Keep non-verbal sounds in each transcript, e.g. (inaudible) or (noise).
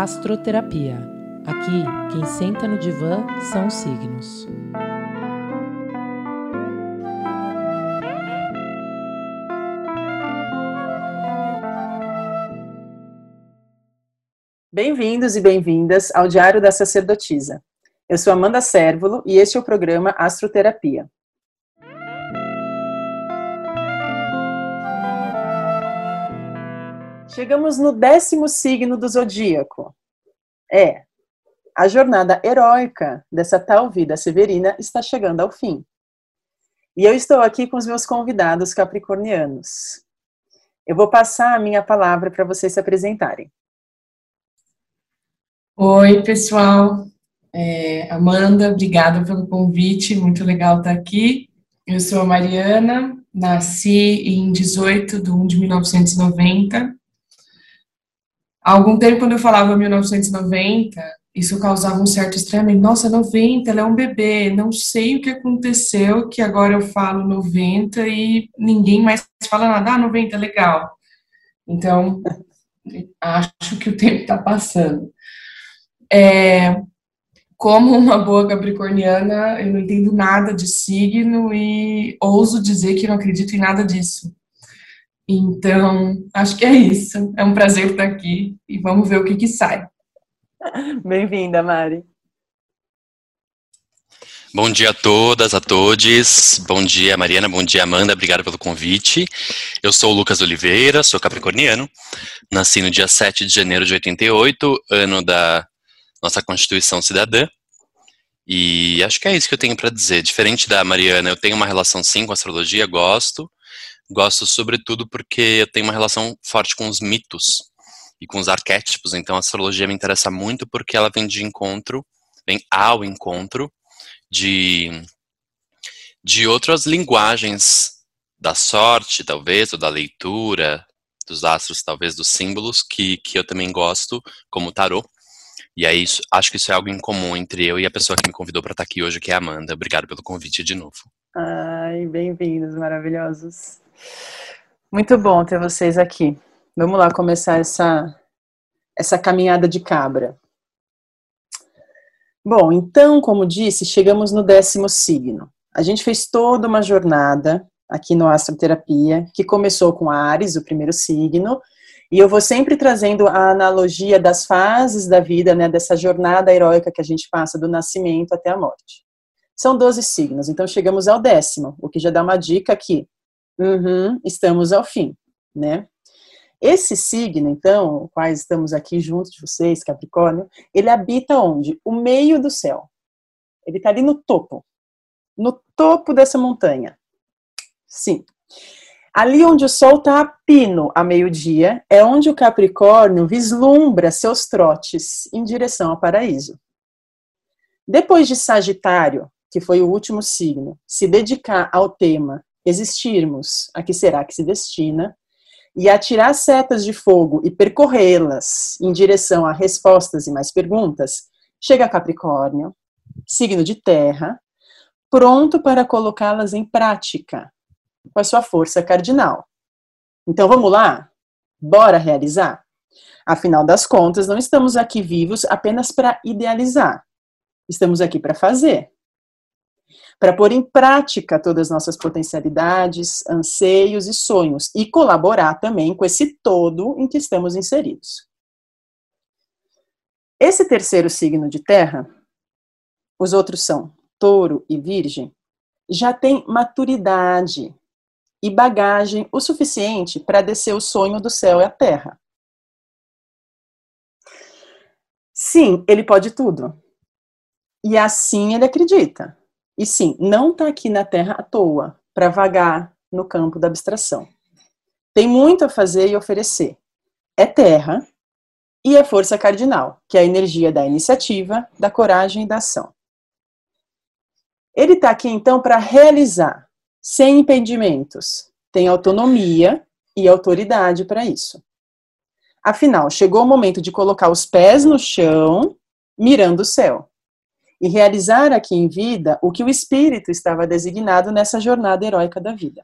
Astroterapia. Aqui, quem senta no divã são os signos. Bem-vindos e bem-vindas ao Diário da Sacerdotisa. Eu sou Amanda Sérvulo e este é o programa Astroterapia. Chegamos no décimo signo do zodíaco. É, a jornada heróica dessa tal vida severina está chegando ao fim. E eu estou aqui com os meus convidados capricornianos. Eu vou passar a minha palavra para vocês se apresentarem. Oi, pessoal. É, Amanda, obrigada pelo convite, muito legal estar aqui. Eu sou a Mariana, nasci em 18 de 1 de 1990 Há algum tempo, quando eu falava 1990, isso causava um certo estranhamento. Nossa, 90, ela é um bebê, não sei o que aconteceu, que agora eu falo 90 e ninguém mais fala nada. Ah, 90, legal. Então, (laughs) acho que o tempo está passando. É, como uma boa capricorniana, eu não entendo nada de signo e ouso dizer que não acredito em nada disso. Então, acho que é isso. É um prazer estar aqui e vamos ver o que, que sai. (laughs) Bem-vinda, Mari. Bom dia a todas, a todos. Bom dia, Mariana. Bom dia, Amanda. Obrigado pelo convite. Eu sou o Lucas Oliveira, sou capricorniano. Nasci no dia 7 de janeiro de 88, ano da nossa Constituição Cidadã. E acho que é isso que eu tenho para dizer. Diferente da Mariana, eu tenho uma relação sim com a astrologia, gosto. Gosto sobretudo porque eu tenho uma relação forte com os mitos e com os arquétipos, então a astrologia me interessa muito porque ela vem de encontro, vem ao encontro de, de outras linguagens da sorte, talvez, ou da leitura, dos astros, talvez, dos símbolos, que, que eu também gosto, como tarô. E aí, acho que isso é algo em comum entre eu e a pessoa que me convidou para estar aqui hoje, que é a Amanda. Obrigado pelo convite de novo. Ai, bem-vindos, maravilhosos. Muito bom ter vocês aqui. Vamos lá começar essa, essa caminhada de cabra. Bom, então, como disse, chegamos no décimo signo. A gente fez toda uma jornada aqui no Astroterapia, que começou com Ares, o primeiro signo, e eu vou sempre trazendo a analogia das fases da vida, né, dessa jornada heróica que a gente passa do nascimento até a morte. São 12 signos, então chegamos ao décimo, o que já dá uma dica aqui. Uhum, estamos ao fim, né? Esse signo, então, quais estamos aqui juntos de vocês, Capricórnio, ele habita onde? O meio do céu. Ele está ali no topo, no topo dessa montanha. Sim. Ali onde o sol está a pino a meio-dia, é onde o Capricórnio vislumbra seus trotes em direção ao paraíso. Depois de Sagitário, que foi o último signo, se dedicar ao tema existirmos, a que será que se destina, e atirar setas de fogo e percorrê-las em direção a respostas e mais perguntas, chega Capricórnio, signo de terra, pronto para colocá-las em prática, com a sua força cardinal. Então vamos lá? Bora realizar? Afinal das contas, não estamos aqui vivos apenas para idealizar. Estamos aqui para fazer para pôr em prática todas as nossas potencialidades, anseios e sonhos e colaborar também com esse todo em que estamos inseridos. Esse terceiro signo de terra, os outros são touro e virgem, já tem maturidade e bagagem o suficiente para descer o sonho do céu e a terra. Sim, ele pode tudo. E assim ele acredita. E sim, não está aqui na Terra à toa, para vagar no campo da abstração. Tem muito a fazer e oferecer. É Terra e é força cardinal, que é a energia da iniciativa, da coragem e da ação. Ele está aqui então para realizar, sem impedimentos. Tem autonomia e autoridade para isso. Afinal, chegou o momento de colocar os pés no chão, mirando o céu e realizar aqui em vida o que o espírito estava designado nessa jornada heróica da vida.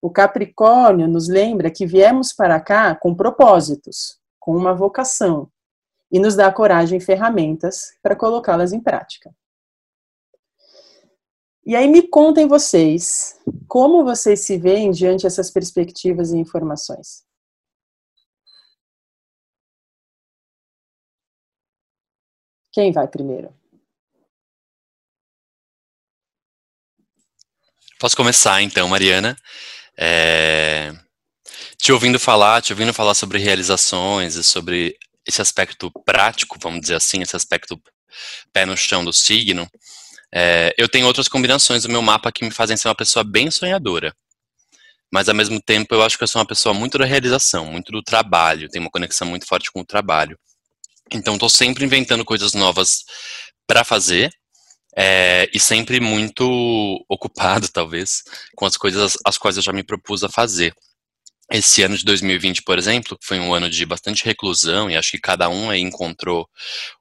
O Capricórnio nos lembra que viemos para cá com propósitos, com uma vocação, e nos dá coragem e ferramentas para colocá-las em prática. E aí me contem vocês, como vocês se veem diante dessas perspectivas e informações? Quem vai primeiro? Posso começar então, Mariana. É... Te ouvindo falar, te ouvindo falar sobre realizações e sobre esse aspecto prático, vamos dizer assim, esse aspecto pé no chão do signo, é, eu tenho outras combinações do meu mapa que me fazem ser uma pessoa bem sonhadora. Mas ao mesmo tempo eu acho que eu sou uma pessoa muito da realização, muito do trabalho, tenho uma conexão muito forte com o trabalho. Então estou sempre inventando coisas novas para fazer é, e sempre muito ocupado, (laughs) talvez, com as coisas as quais eu já me propus a fazer. Esse ano de 2020, por exemplo, foi um ano de bastante reclusão e acho que cada um aí encontrou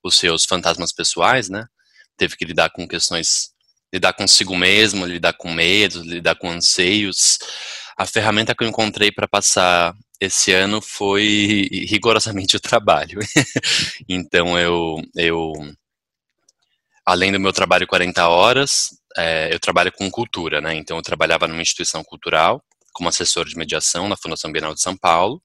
os seus fantasmas pessoais, né? teve que lidar com questões, lidar consigo mesmo, lidar com medos, lidar com anseios. A ferramenta que eu encontrei para passar esse ano foi rigorosamente o trabalho. (laughs) então eu, eu, além do meu trabalho 40 horas, é, eu trabalho com cultura, né? Então eu trabalhava numa instituição cultural como assessor de mediação na Fundação Bienal de São Paulo.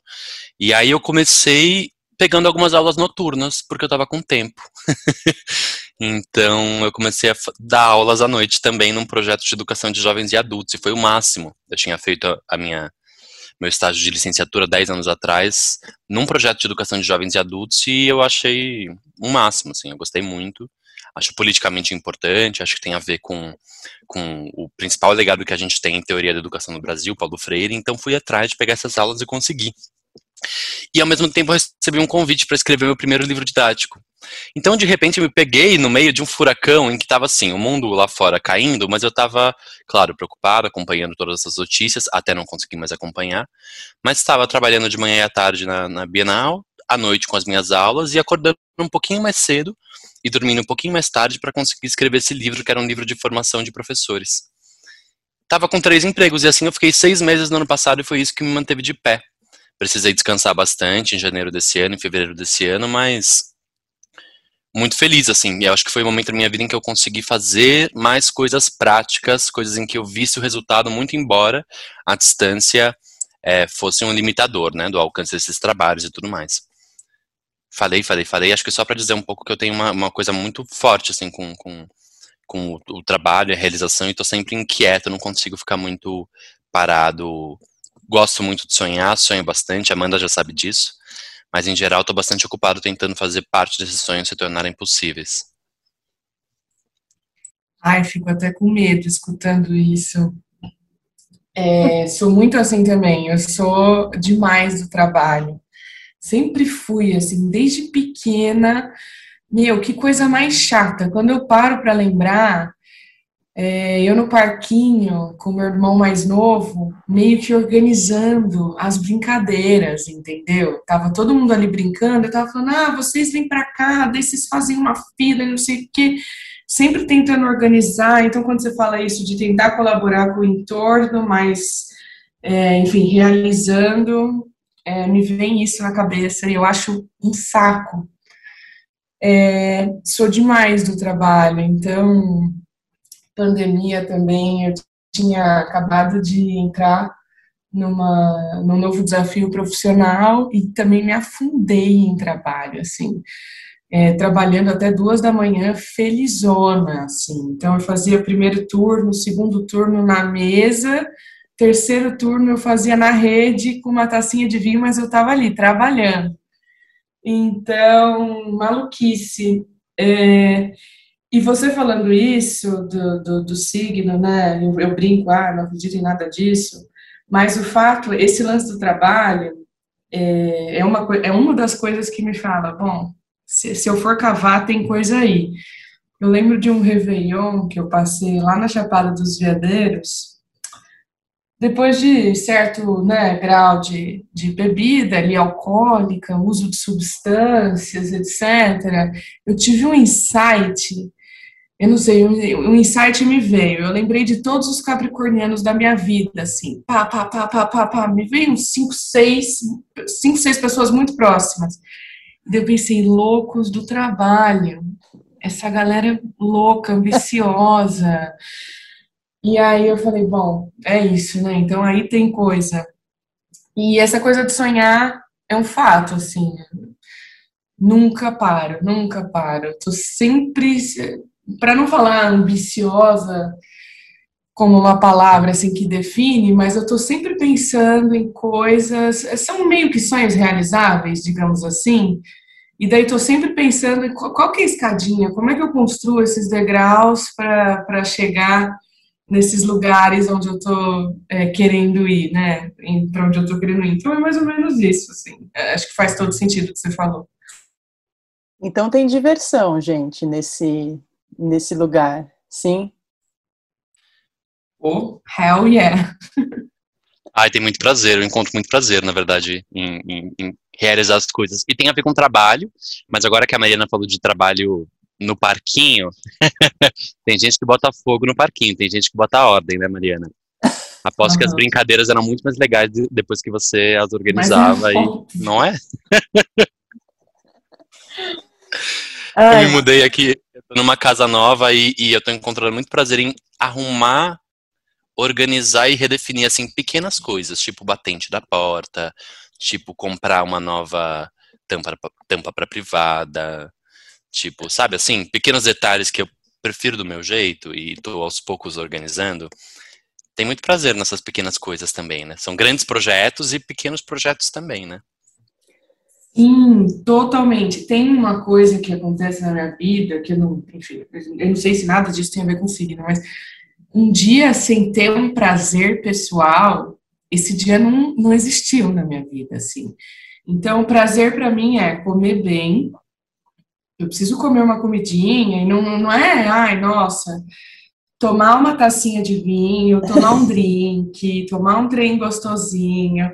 E aí eu comecei pegando algumas aulas noturnas, porque eu estava com tempo. (laughs) então eu comecei a dar aulas à noite também num projeto de educação de jovens e adultos, e foi o máximo. Eu tinha feito a minha meu estágio de licenciatura 10 anos atrás, num projeto de educação de jovens e adultos, e eu achei um máximo, assim, eu gostei muito. Acho politicamente importante, acho que tem a ver com, com o principal legado que a gente tem em teoria da educação no Brasil, Paulo Freire, então fui atrás de pegar essas aulas e consegui. E ao mesmo tempo recebi um convite para escrever meu primeiro livro didático. Então, de repente, me peguei no meio de um furacão em que estava assim, o mundo lá fora caindo, mas eu estava, claro, preocupado, acompanhando todas essas notícias, até não consegui mais acompanhar, mas estava trabalhando de manhã e à tarde na, na Bienal, à noite com as minhas aulas e acordando um pouquinho mais cedo e dormindo um pouquinho mais tarde para conseguir escrever esse livro, que era um livro de formação de professores. Tava com três empregos e assim eu fiquei seis meses no ano passado e foi isso que me manteve de pé precisei descansar bastante em janeiro desse ano, em fevereiro desse ano, mas muito feliz, assim. E acho que foi o momento da minha vida em que eu consegui fazer mais coisas práticas, coisas em que eu visse o resultado, muito embora a distância é, fosse um limitador, né, do alcance desses trabalhos e tudo mais. Falei, falei, falei. Acho que só para dizer um pouco que eu tenho uma, uma coisa muito forte, assim, com, com, com o, o trabalho, a realização, e estou sempre inquieto, não consigo ficar muito parado gosto muito de sonhar, sonho bastante, Amanda já sabe disso, mas em geral estou bastante ocupado tentando fazer parte desses sonhos se tornarem possíveis. Ai, fico até com medo escutando isso. É, sou muito assim também, eu sou demais do trabalho. Sempre fui assim, desde pequena. Meu, que coisa mais chata. Quando eu paro para lembrar, é, eu no parquinho, com meu irmão mais novo, meio que organizando as brincadeiras, entendeu? Tava todo mundo ali brincando, eu tava falando, ah, vocês vêm para cá, daí vocês fazem uma fila não sei o quê, sempre tentando organizar. Então, quando você fala isso de tentar colaborar com o entorno, mas, é, enfim, realizando, é, me vem isso na cabeça e eu acho um saco. É, sou demais do trabalho, então pandemia também, eu tinha acabado de entrar numa, num novo desafio profissional e também me afundei em trabalho, assim, é, trabalhando até duas da manhã, felizona, assim. Então, eu fazia primeiro turno, segundo turno na mesa, terceiro turno eu fazia na rede com uma tacinha de vinho, mas eu estava ali trabalhando. Então, maluquice. É, e você falando isso do, do, do signo, né? Eu, eu, brinco, ah, não acredito em nada disso. Mas o fato, esse lance do trabalho é, é, uma, é uma das coisas que me fala, bom, se, se eu for cavar, tem coisa aí. Eu lembro de um Réveillon que eu passei lá na Chapada dos Veadeiros, depois de certo né, grau de, de bebida ali, alcoólica, uso de substâncias, etc., eu tive um insight eu não sei, um, insight me veio. Eu lembrei de todos os capricornianos da minha vida, assim, pá, pá, pá, pá, pá, pá. Me veio uns cinco, seis, cinco, seis pessoas muito próximas. eu pensei, loucos do trabalho, essa galera louca, ambiciosa. E aí eu falei, bom, é isso, né? Então aí tem coisa. E essa coisa de sonhar é um fato, assim. Nunca paro, nunca paro. Tô sempre, para não falar ambiciosa, como uma palavra assim que define, mas eu estou sempre pensando em coisas, são meio que sonhos realizáveis, digamos assim. E daí estou sempre pensando qual que é a escadinha, como é que eu construo esses degraus para chegar nesses lugares onde eu estou é, querendo ir, né? Para onde eu estou querendo ir. Então é mais ou menos isso, assim. É, acho que faz todo sentido o que você falou. Então tem diversão, gente, nesse nesse lugar, sim? Oh, hell yeah! Ai, tem muito prazer, eu encontro muito prazer, na verdade, em, em, em, realizar as coisas. E tem a ver com trabalho, mas agora que a Mariana falou de trabalho no parquinho, (laughs) tem gente que bota fogo no parquinho, tem gente que bota ordem, né, Mariana? Aposto uhum. que as brincadeiras eram muito mais legais depois que você as organizava, e, não é? (laughs) eu me mudei aqui, eu tô numa casa nova e, e eu tô encontrando muito prazer em arrumar organizar e redefinir assim pequenas coisas, tipo batente da porta, tipo comprar uma nova tampa tampa para privada, tipo, sabe assim, pequenos detalhes que eu prefiro do meu jeito e tô aos poucos organizando. Tem muito prazer nessas pequenas coisas também, né? São grandes projetos e pequenos projetos também, né? Sim, totalmente. Tem uma coisa que acontece na minha vida que eu não, enfim, eu não sei se nada disso tem a ver com signo, mas um dia sem ter um prazer pessoal, esse dia não, não existiu na minha vida, assim. Então, o prazer para mim é comer bem. Eu preciso comer uma comidinha e não, não é, ai, nossa, tomar uma tacinha de vinho, tomar um (laughs) drink, tomar um trem gostosinho,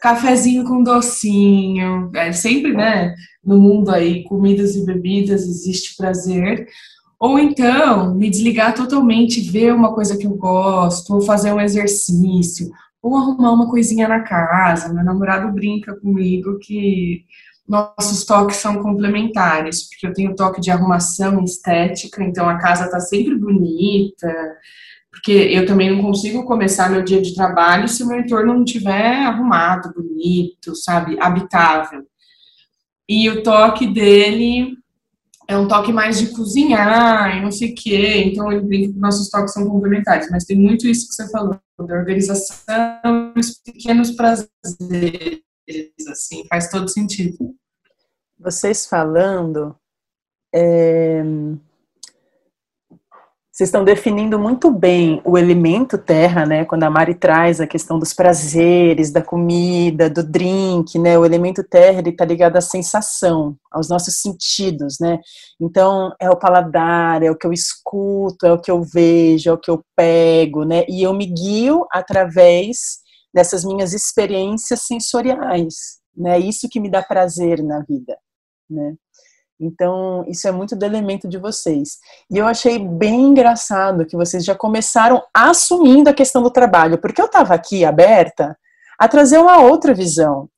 cafezinho com docinho. É sempre, né, no mundo aí, comidas e bebidas, existe prazer. Ou então, me desligar totalmente, ver uma coisa que eu gosto, ou fazer um exercício, ou arrumar uma coisinha na casa. Meu namorado brinca comigo que nossos toques são complementares, porque eu tenho toque de arrumação estética, então a casa está sempre bonita, porque eu também não consigo começar meu dia de trabalho se o meu entorno não estiver arrumado, bonito, sabe, habitável. E o toque dele é um toque mais de cozinhar e não sei o quê, então ele brinca que nossos toques são complementares, mas tem muito isso que você falou, da organização, os pequenos prazeres, assim, faz todo sentido. Vocês falando, é, vocês estão definindo muito bem o elemento terra, né? Quando a Mari traz a questão dos prazeres, da comida, do drink, né? O elemento terra ele está ligado à sensação, aos nossos sentidos, né? Então é o paladar, é o que eu escuto, é o que eu vejo, é o que eu pego, né? E eu me guio através dessas minhas experiências sensoriais, né? Isso que me dá prazer na vida, né? Então, isso é muito do elemento de vocês. E eu achei bem engraçado que vocês já começaram assumindo a questão do trabalho, porque eu estava aqui aberta a trazer uma outra visão.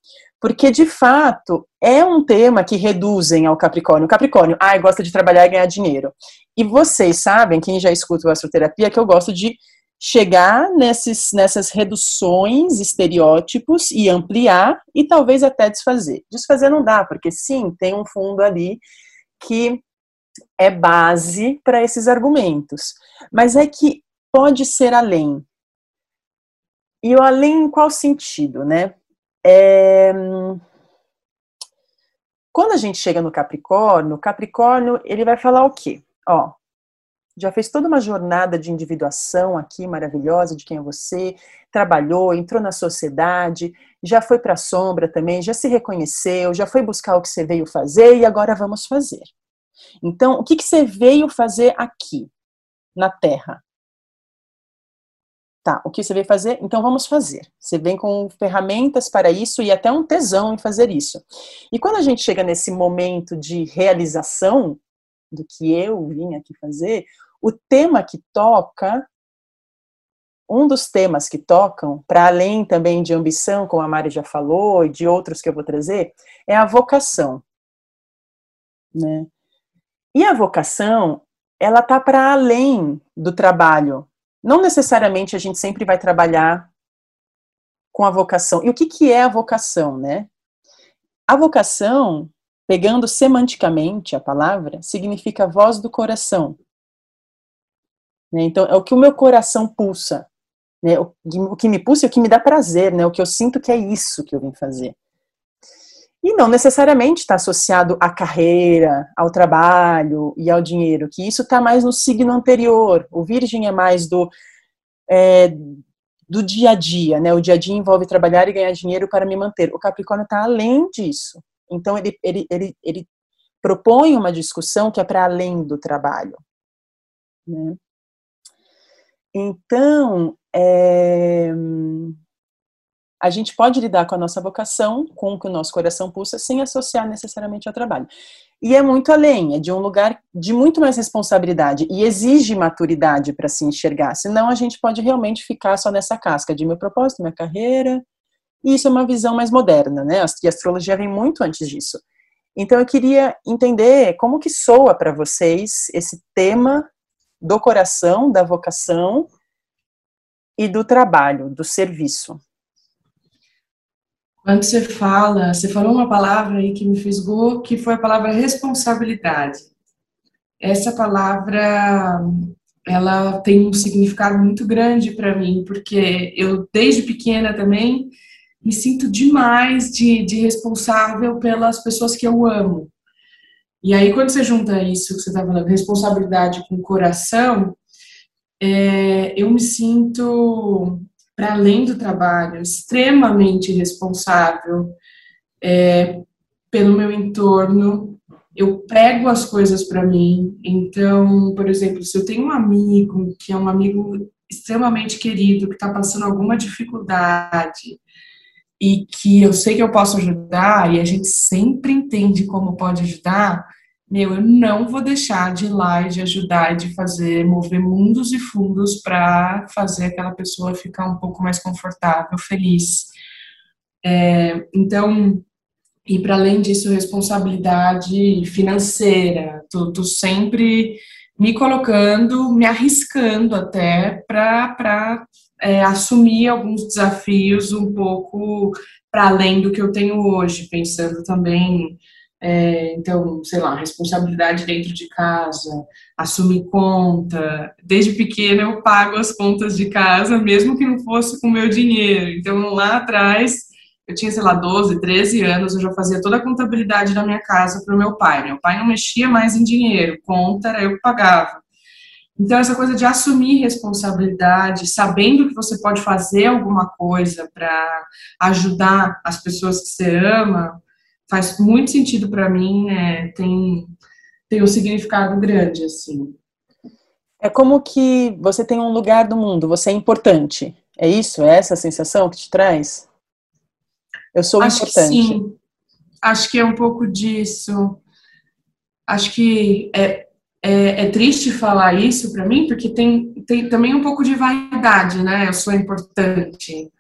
Porque, de fato, é um tema que reduzem ao Capricórnio. Capricórnio, ah, gosta de trabalhar e ganhar dinheiro. E vocês sabem, quem já escuta o Astroterapia, que eu gosto de chegar nesses, nessas reduções, estereótipos e ampliar e talvez até desfazer. Desfazer não dá, porque sim, tem um fundo ali que é base para esses argumentos. Mas é que pode ser além. E o além em qual sentido, né? É... Quando a gente chega no Capricórnio, Capricórnio ele vai falar o quê? Ó, já fez toda uma jornada de individuação aqui maravilhosa de quem é você, trabalhou, entrou na sociedade, já foi para a sombra também, já se reconheceu, já foi buscar o que você veio fazer e agora vamos fazer. Então, o que, que você veio fazer aqui, na Terra? Tá, o que você veio fazer? Então vamos fazer. Você vem com ferramentas para isso e até um tesão em fazer isso. E quando a gente chega nesse momento de realização do que eu vim aqui fazer, o tema que toca, um dos temas que tocam, para além também de ambição, como a Mari já falou, e de outros que eu vou trazer, é a vocação. né? E a vocação, ela tá para além do trabalho. Não necessariamente a gente sempre vai trabalhar com a vocação. E o que, que é a vocação, né? A vocação, pegando semanticamente a palavra, significa voz do coração. Né? Então, é o que o meu coração pulsa. Né? O que me pulsa é o que me dá prazer, né? o que eu sinto que é isso que eu vim fazer. E não necessariamente está associado à carreira, ao trabalho e ao dinheiro, que isso está mais no signo anterior. O Virgem é mais do, é, do dia a dia, né? O dia a dia envolve trabalhar e ganhar dinheiro para me manter. O Capricórnio está além disso. Então, ele, ele, ele, ele propõe uma discussão que é para além do trabalho. Né? Então, é, a gente pode lidar com a nossa vocação, com o que o nosso coração pulsa, sem associar necessariamente ao trabalho. E é muito além, é de um lugar de muito mais responsabilidade e exige maturidade para se enxergar, senão a gente pode realmente ficar só nessa casca de meu propósito, minha carreira, e isso é uma visão mais moderna, né? E a astrologia vem muito antes disso. Então eu queria entender como que soa para vocês esse tema do coração, da vocação e do trabalho, do serviço. Quando você fala, você falou uma palavra aí que me fisgou, que foi a palavra responsabilidade. Essa palavra, ela tem um significado muito grande para mim, porque eu, desde pequena também, me sinto demais de, de responsável pelas pessoas que eu amo. E aí, quando você junta isso que você está falando, responsabilidade com coração, é, eu me sinto para além do trabalho, extremamente responsável é, pelo meu entorno. Eu pego as coisas para mim. Então, por exemplo, se eu tenho um amigo que é um amigo extremamente querido, que está passando alguma dificuldade e que eu sei que eu posso ajudar, e a gente sempre entende como pode ajudar, meu, eu não vou deixar de ir lá e de ajudar e de fazer, mover mundos e fundos para fazer aquela pessoa ficar um pouco mais confortável, feliz. É, então, e para além disso, responsabilidade financeira, tô, sempre me colocando, me arriscando até para é, assumir alguns desafios um pouco para além do que eu tenho hoje, pensando também é, então, sei lá, responsabilidade dentro de casa, assumir conta. Desde pequena eu pago as contas de casa, mesmo que não fosse com meu dinheiro. Então, lá atrás, eu tinha, sei lá, 12, 13 anos, eu já fazia toda a contabilidade da minha casa para o meu pai. Meu pai não mexia mais em dinheiro, conta era eu que pagava. Então, essa coisa de assumir responsabilidade, sabendo que você pode fazer alguma coisa para ajudar as pessoas que você ama, faz muito sentido para mim, né? tem, tem um significado grande, assim. É como que você tem um lugar do mundo, você é importante. É isso? É essa a sensação que te traz? Eu sou Acho importante. Que sim. Acho que é um pouco disso. Acho que é, é, é triste falar isso para mim, porque tem, tem também um pouco de vaidade, né? Eu sou importante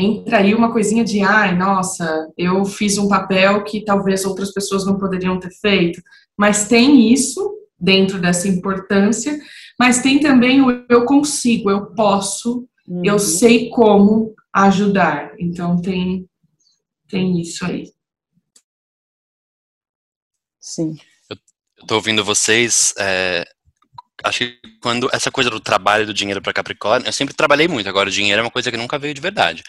entra aí uma coisinha de, ai, nossa, eu fiz um papel que talvez outras pessoas não poderiam ter feito. Mas tem isso dentro dessa importância, mas tem também o eu consigo, eu posso, uhum. eu sei como ajudar. Então tem tem isso aí. Sim. Eu, tô ouvindo vocês, é, acho que quando essa coisa do trabalho do dinheiro para Capricórnio, eu sempre trabalhei muito, agora o dinheiro é uma coisa que nunca veio de verdade.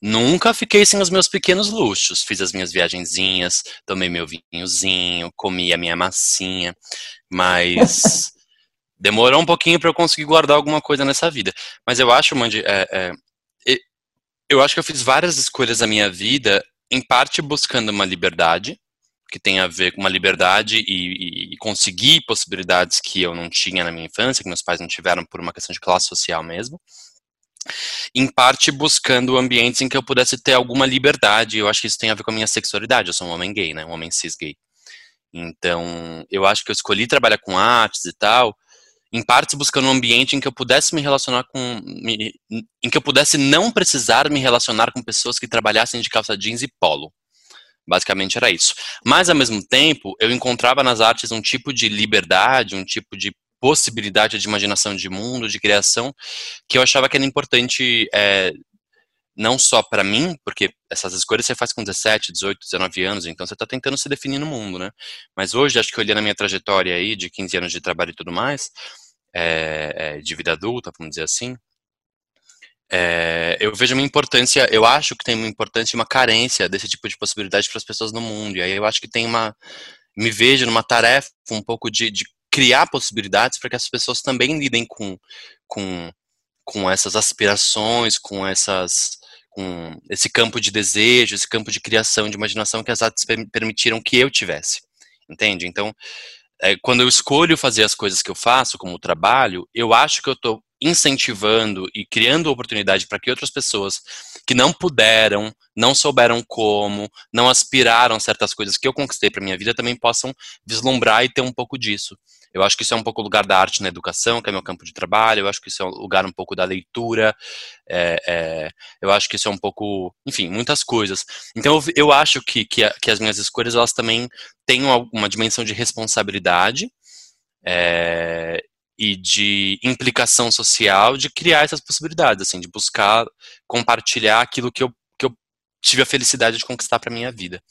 Nunca fiquei sem os meus pequenos luxos. Fiz as minhas viagenzinhas, tomei meu vinhozinho, comi a minha massinha, mas (laughs) demorou um pouquinho para eu conseguir guardar alguma coisa nessa vida. Mas eu acho, Mandy, é, é, eu acho que eu fiz várias escolhas da minha vida, em parte buscando uma liberdade, que tem a ver com uma liberdade e, e, conseguir possibilidades que eu não tinha na minha infância, que meus pais não tiveram por uma questão de classe social mesmo. Em parte buscando ambientes em que eu pudesse ter alguma liberdade. Eu acho que isso tem a ver com a minha sexualidade. Eu sou um homem gay, né? Um homem cis gay. Então, eu acho que eu escolhi trabalhar com artes e tal, em parte buscando um ambiente em que eu pudesse me relacionar com. Me, em que eu pudesse não precisar me relacionar com pessoas que trabalhassem de calça jeans e polo Basicamente era isso. Mas, ao mesmo tempo, eu encontrava nas artes um tipo de liberdade, um tipo de possibilidade de imaginação de mundo, de criação, que eu achava que era importante é, não só para mim, porque essas escolhas você faz com 17, 18, 19 anos, então você está tentando se definir no mundo, né? Mas hoje, acho que olhando a minha trajetória aí, de 15 anos de trabalho e tudo mais, é, é, de vida adulta, vamos dizer assim, é, eu vejo uma importância, eu acho que tem uma importância e uma carência desse tipo de possibilidade para as pessoas no mundo. E aí eu acho que tem uma. Me vejo numa tarefa um pouco de, de criar possibilidades para que as pessoas também lidem com, com, com essas aspirações, com essas com esse campo de desejo, esse campo de criação, de imaginação que as artes permitiram que eu tivesse, entende? Então, é, quando eu escolho fazer as coisas que eu faço como trabalho, eu acho que eu estou incentivando e criando oportunidade para que outras pessoas que não puderam, não souberam como, não aspiraram a certas coisas que eu conquistei para minha vida também possam vislumbrar e ter um pouco disso. Eu acho que isso é um pouco o lugar da arte na educação, que é meu campo de trabalho. Eu acho que isso é um lugar um pouco da leitura. É, é, eu acho que isso é um pouco, enfim, muitas coisas. Então eu, eu acho que, que, que, as minhas escolhas elas também têm uma, uma dimensão de responsabilidade. É, e de implicação social de criar essas possibilidades, assim, de buscar compartilhar aquilo que eu, que eu tive a felicidade de conquistar para minha vida.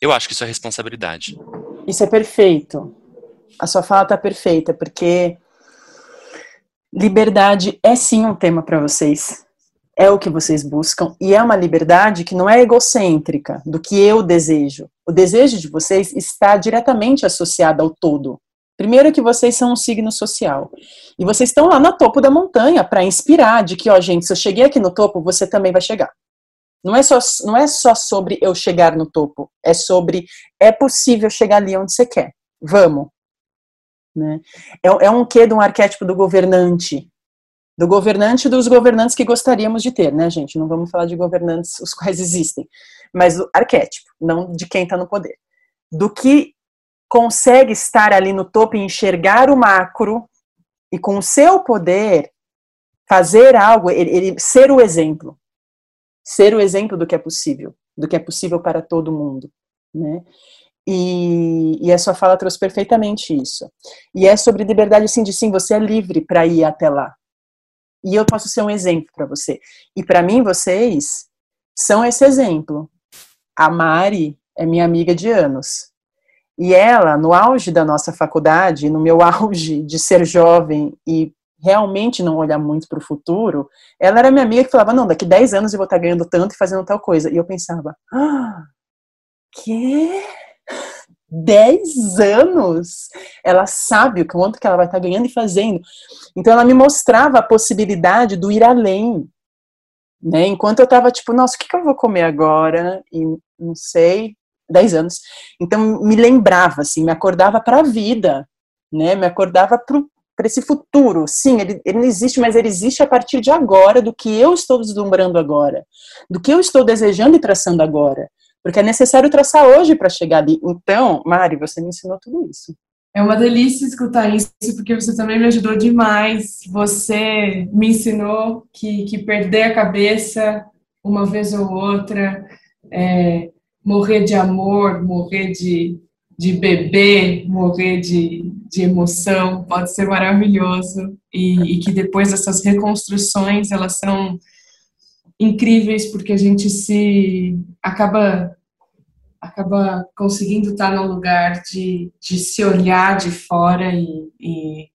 Eu acho que isso é responsabilidade. Isso é perfeito. A sua fala está perfeita, porque liberdade é sim um tema para vocês. É o que vocês buscam e é uma liberdade que não é egocêntrica do que eu desejo. O desejo de vocês está diretamente associado ao todo. Primeiro que vocês são um signo social. E vocês estão lá no topo da montanha para inspirar de que, ó, gente, se eu cheguei aqui no topo, você também vai chegar. Não é, só, não é só sobre eu chegar no topo, é sobre é possível chegar ali onde você quer. Vamos. Né? É, é um quê de um arquétipo do governante, do governante e dos governantes que gostaríamos de ter, né, gente? Não vamos falar de governantes os quais existem, mas do arquétipo, não de quem está no poder. Do que consegue estar ali no topo e enxergar o macro e com o seu poder fazer algo, ele, ele, ser o exemplo, ser o exemplo do que é possível, do que é possível para todo mundo, né? E, e a sua fala trouxe perfeitamente isso. E é sobre liberdade, sim, de sim, você é livre para ir até lá. E eu posso ser um exemplo para você. E para mim, vocês são esse exemplo. A Mari é minha amiga de anos. E ela, no auge da nossa faculdade, no meu (laughs) auge de ser jovem e realmente não olhar muito para o futuro, ela era minha amiga que falava: não, daqui 10 anos eu vou estar ganhando tanto e fazendo tal coisa. E eu pensava: ah, que? 10 anos? Ela sabe o quanto que ela vai estar ganhando e fazendo. Então ela me mostrava a possibilidade do ir além. Né? Enquanto eu estava tipo, nossa, o que, que eu vou comer agora? E não sei, 10 anos. Então me lembrava, assim, me acordava para a vida, né? Me acordava para esse futuro. Sim, ele, ele não existe, mas ele existe a partir de agora, do que eu estou vislumbrando agora, do que eu estou desejando e traçando agora. Porque é necessário traçar hoje para chegar ali. Então, Mari, você me ensinou tudo isso. É uma delícia escutar isso, porque você também me ajudou demais. Você me ensinou que, que perder a cabeça uma vez ou outra é, morrer de amor, morrer de, de bebê, morrer de, de emoção, pode ser maravilhoso. E, e que depois essas reconstruções, elas são incríveis porque a gente se acaba acaba conseguindo estar no lugar de, de se olhar de fora e, e,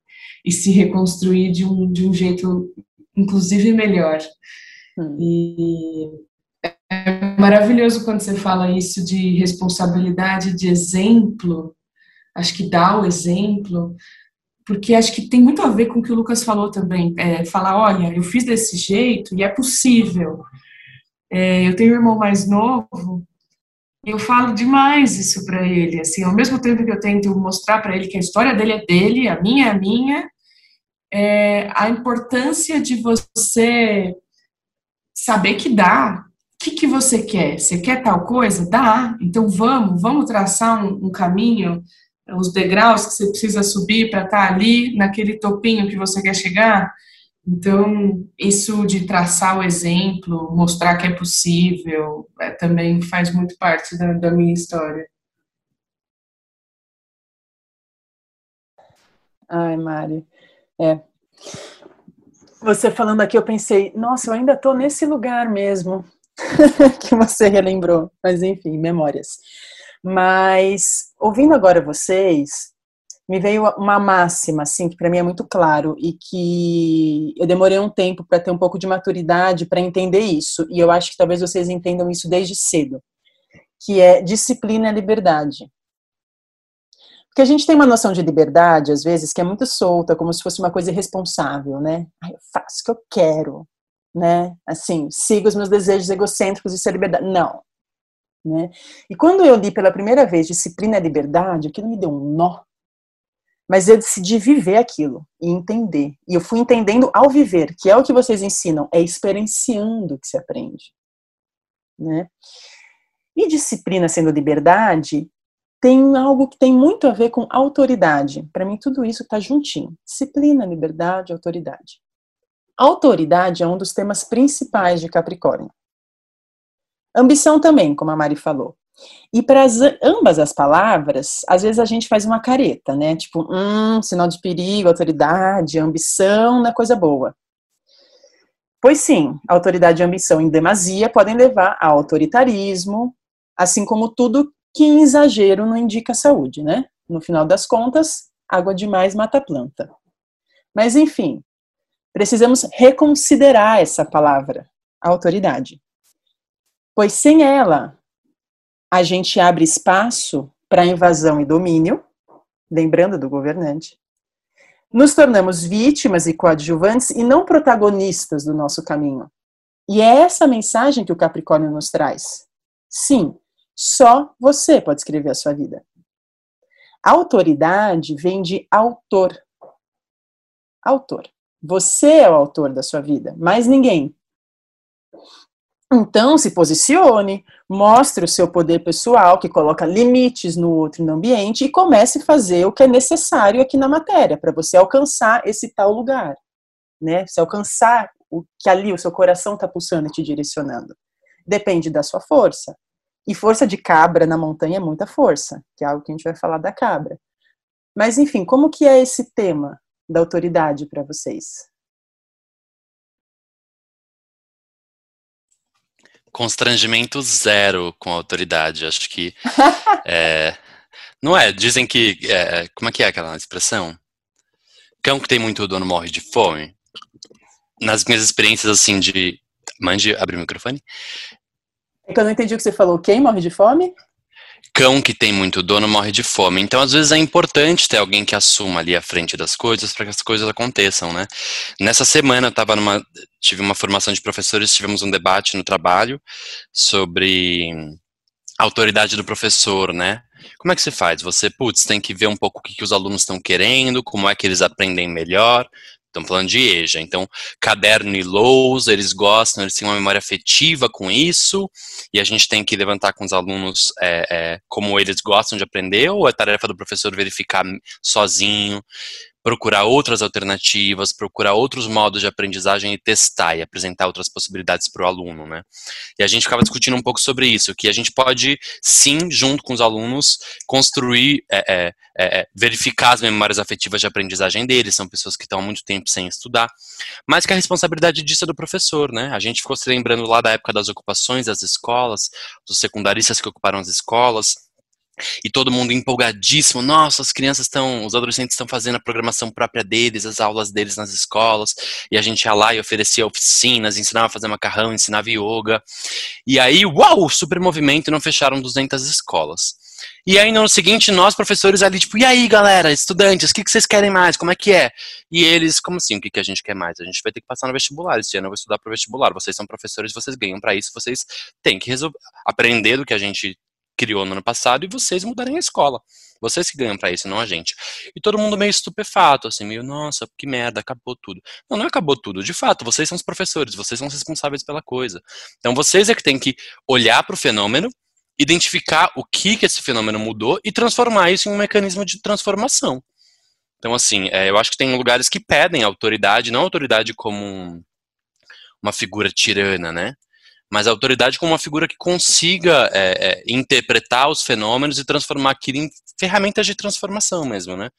e se reconstruir de um, de um jeito inclusive melhor. Hum. E maravilhoso quando você fala isso de responsabilidade, de exemplo. Acho que dá o exemplo, porque acho que tem muito a ver com o que o Lucas falou também. É, falar, olha, eu fiz desse jeito e é possível. É, eu tenho um irmão mais novo eu falo demais isso para ele. Assim, ao mesmo tempo que eu tento mostrar para ele que a história dele é dele, a minha é a minha, é, a importância de você saber que dá, que, que você quer? Você quer tal coisa? Dá. Então vamos, vamos traçar um, um caminho, os degraus que você precisa subir para estar tá ali naquele topinho que você quer chegar. Então, isso de traçar o exemplo, mostrar que é possível, é, também faz muito parte da, da minha história. Ai, Mari, é. Você falando aqui, eu pensei, nossa, eu ainda estou nesse lugar mesmo (laughs) que você relembrou. Mas enfim, memórias. Mas ouvindo agora vocês, me veio uma máxima, assim, que para mim é muito claro e que eu demorei um tempo para ter um pouco de maturidade para entender isso. E eu acho que talvez vocês entendam isso desde cedo, que é disciplina é liberdade. Porque a gente tem uma noção de liberdade, às vezes, que é muito solta, como se fosse uma coisa irresponsável, né? eu faço o que eu quero, né? Assim, sigo os meus desejos egocêntricos, isso é liberdade. Não. Né? E quando eu li pela primeira vez Disciplina é Liberdade, aquilo me deu um nó mas eu decidi viver aquilo e entender. E eu fui entendendo ao viver, que é o que vocês ensinam, é experienciando que se aprende. Né? E disciplina sendo liberdade tem algo que tem muito a ver com autoridade. Para mim, tudo isso está juntinho. Disciplina, liberdade, autoridade. Autoridade é um dos temas principais de Capricórnio. Ambição também, como a Mari falou. E para ambas as palavras, às vezes a gente faz uma careta, né? Tipo, hum, sinal de perigo, autoridade, ambição é coisa boa. Pois sim, autoridade e ambição em demasia podem levar a autoritarismo, assim como tudo que em exagero não indica saúde, né? No final das contas, água demais mata a planta. Mas enfim, precisamos reconsiderar essa palavra, autoridade. Pois sem ela, a gente abre espaço para invasão e domínio, lembrando do governante. Nos tornamos vítimas e coadjuvantes e não protagonistas do nosso caminho. E é essa mensagem que o Capricórnio nos traz. Sim, só você pode escrever a sua vida. Autoridade vem de autor. Autor. Você é o autor da sua vida, mais ninguém. Então, se posicione, mostre o seu poder pessoal, que coloca limites no outro no ambiente, e comece a fazer o que é necessário aqui na matéria, para você alcançar esse tal lugar. Né? Se alcançar o que ali o seu coração está pulsando e te direcionando. Depende da sua força. E força de cabra na montanha é muita força, que é algo que a gente vai falar da cabra. Mas, enfim, como que é esse tema da autoridade para vocês? Constrangimento zero com a autoridade. Acho que. (laughs) é, não é? Dizem que. É, como é que é aquela expressão? Cão que tem muito dono morre de fome. Nas minhas experiências, assim, de. Mande abrir o microfone. É que eu não entendi o que você falou. Quem morre de fome? Cão que tem muito dono morre de fome. Então, às vezes, é importante ter alguém que assuma ali a frente das coisas para que as coisas aconteçam, né? Nessa semana, eu tava numa. Tive uma formação de professores, tivemos um debate no trabalho sobre a autoridade do professor, né? Como é que você faz? Você, putz, tem que ver um pouco o que, que os alunos estão querendo, como é que eles aprendem melhor, Estamos falando de EJA. Então, caderno e lousa, eles gostam, eles têm uma memória afetiva com isso, e a gente tem que levantar com os alunos é, é, como eles gostam de aprender, ou é tarefa do professor verificar sozinho procurar outras alternativas, procurar outros modos de aprendizagem e testar e apresentar outras possibilidades para o aluno, né? E a gente ficava discutindo um pouco sobre isso, que a gente pode sim, junto com os alunos, construir, é, é, é, é, verificar as memórias afetivas de aprendizagem deles, são pessoas que estão há muito tempo sem estudar, mas que a responsabilidade disso é do professor, né? A gente ficou se lembrando lá da época das ocupações das escolas, dos secundaristas que ocuparam as escolas, e todo mundo empolgadíssimo. Nossa, as crianças estão, os adolescentes estão fazendo a programação própria deles, as aulas deles nas escolas. E a gente ia lá e oferecia oficinas, ensinava a fazer macarrão, ensinava yoga. E aí, uau, super movimento, não fecharam 200 escolas. E aí, no seguinte, nós, professores, ali, tipo, e aí, galera, estudantes, o que, que vocês querem mais? Como é que é? E eles, como assim, o que, que a gente quer mais? A gente vai ter que passar no vestibular, esse ano eu vou estudar para o vestibular. Vocês são professores, vocês ganham para isso, vocês têm que resolver, aprender do que a gente criou no ano passado e vocês mudarem a escola. Vocês que ganham para isso, não a gente. E todo mundo meio estupefato, assim, meio, nossa, que merda, acabou tudo. Não, não acabou tudo. De fato, vocês são os professores, vocês são os responsáveis pela coisa. Então, vocês é que têm que olhar para o fenômeno, identificar o que, que esse fenômeno mudou e transformar isso em um mecanismo de transformação. Então, assim, é, eu acho que tem lugares que pedem autoridade, não autoridade como uma figura tirana, né? Mas a autoridade como uma figura que consiga é, é, interpretar os fenômenos e transformar aquilo em ferramentas de transformação mesmo, né?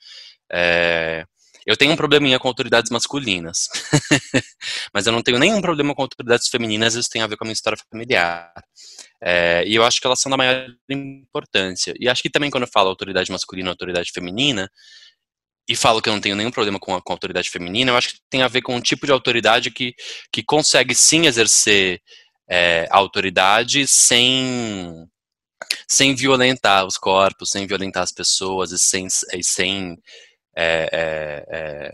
É, eu tenho um probleminha com autoridades masculinas, (laughs) mas eu não tenho nenhum problema com autoridades femininas, isso tem a ver com a minha história familiar. É, e eu acho que elas são da maior importância. E acho que também quando eu falo autoridade masculina autoridade feminina, e falo que eu não tenho nenhum problema com a, com a, autoridade feminina, eu acho que tem a ver com um tipo de autoridade que, que consegue sim exercer é, autoridade sem, sem violentar os corpos, sem violentar as pessoas e sem, e sem é, é, é,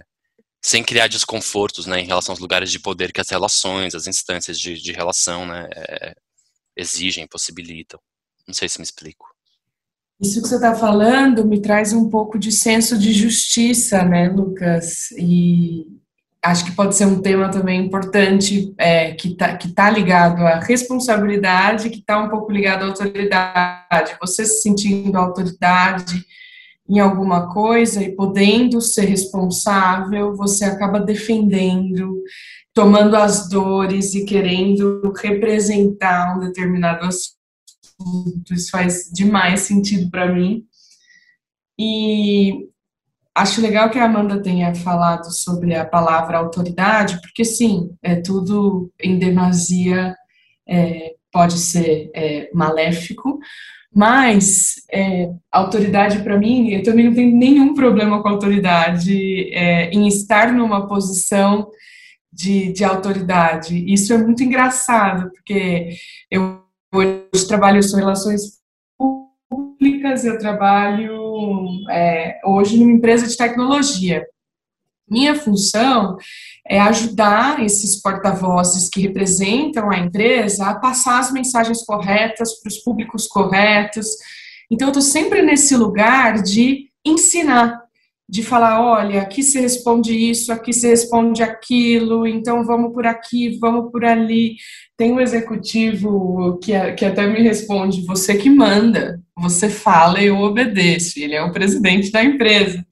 sem criar desconfortos né, em relação aos lugares de poder que as relações, as instâncias de, de relação né, é, exigem, possibilitam. Não sei se me explico. Isso que você está falando me traz um pouco de senso de justiça, né, Lucas? E acho que pode ser um tema também importante é, que está que tá ligado à responsabilidade, que está um pouco ligado à autoridade. Você se sentindo autoridade em alguma coisa e podendo ser responsável, você acaba defendendo, tomando as dores e querendo representar um determinado assunto. Isso faz demais sentido para mim. E acho legal que a Amanda tenha falado sobre a palavra autoridade, porque sim, é tudo em demasia é, pode ser é, maléfico, mas é, autoridade para mim, eu também não tenho nenhum problema com autoridade é, em estar numa posição de, de autoridade. Isso é muito engraçado, porque eu hoje trabalho sobre relações públicas, eu trabalho é, hoje numa empresa de tecnologia. Minha função é ajudar esses porta-vozes que representam a empresa a passar as mensagens corretas para os públicos corretos. Então, eu estou sempre nesse lugar de ensinar, de falar: olha, aqui se responde isso, aqui se responde aquilo, então vamos por aqui, vamos por ali. Tem um executivo que, que até me responde: você que manda, você fala, eu obedeço. Ele é o presidente da empresa.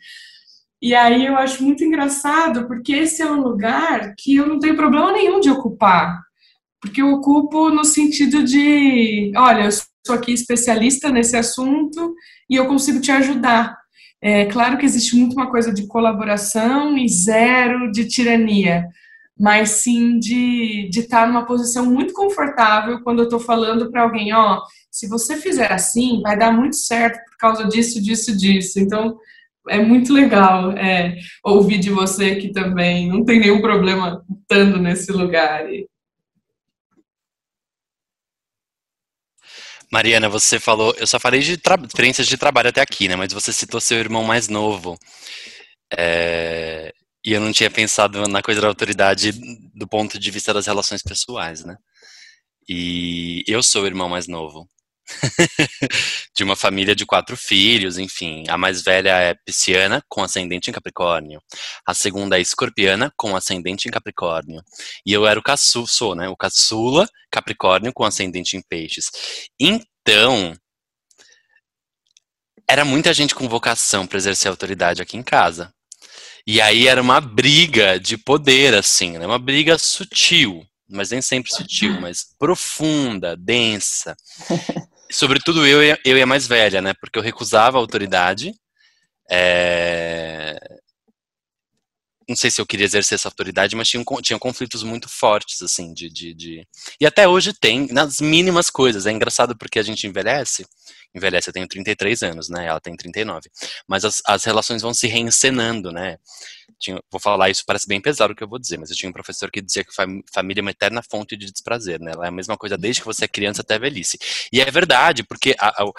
E aí eu acho muito engraçado, porque esse é um lugar que eu não tenho problema nenhum de ocupar. Porque eu ocupo no sentido de, olha, eu sou aqui especialista nesse assunto e eu consigo te ajudar. É claro que existe muito uma coisa de colaboração e zero de tirania, mas sim de, de estar numa posição muito confortável quando eu estou falando para alguém, ó, se você fizer assim, vai dar muito certo por causa disso, disso, disso. Então, é muito legal é, ouvir de você que também não tem nenhum problema estando nesse lugar. Mariana, você falou, eu só falei de experiências de trabalho até aqui, né? Mas você citou seu irmão mais novo. É, e eu não tinha pensado na coisa da autoridade do ponto de vista das relações pessoais, né? E eu sou o irmão mais novo. (laughs) de uma família de quatro filhos, enfim. A mais velha é pisciana, com ascendente em Capricórnio. A segunda é escorpiana, com ascendente em Capricórnio. E eu era o caçula, sou, né? O caçula, Capricórnio, com ascendente em peixes. Então, era muita gente com vocação para exercer autoridade aqui em casa. E aí era uma briga de poder, assim, né? Uma briga sutil, mas nem sempre sutil, (laughs) mas profunda, densa. Sobretudo eu, eu e a mais velha, né? Porque eu recusava a autoridade. É... Não sei se eu queria exercer essa autoridade, mas tinham, tinham conflitos muito fortes, assim, de, de, de... E até hoje tem, nas mínimas coisas. É engraçado porque a gente envelhece, envelhece, eu tenho 33 anos, né? Ela tem 39. Mas as, as relações vão se reencenando, né? Tinha, vou falar isso, parece bem pesado o que eu vou dizer, mas eu tinha um professor que dizia que família é uma eterna fonte de desprazer, né? Ela é a mesma coisa desde que você é criança até a velhice. E é verdade, porque a, a,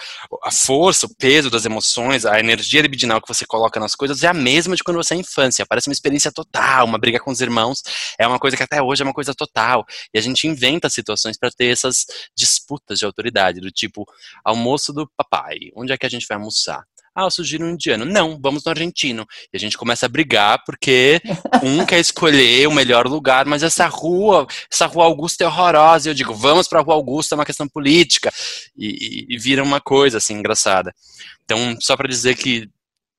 a força, o peso das emoções, a energia libidinal que você coloca nas coisas é a mesma de quando você é infância. Parece uma experiência total, uma briga com os irmãos é uma coisa que até hoje é uma coisa total. E a gente inventa situações para ter essas disputas de autoridade, do tipo, almoço do papai, onde é que a gente vai almoçar? Ah, eu sugiro um indiano. Não, vamos no argentino. E a gente começa a brigar porque (laughs) um quer escolher o melhor lugar, mas essa rua, essa rua Augusta é horrorosa. E eu digo, vamos para a rua Augusta, é uma questão política. E, e, e vira uma coisa assim engraçada. Então, só para dizer que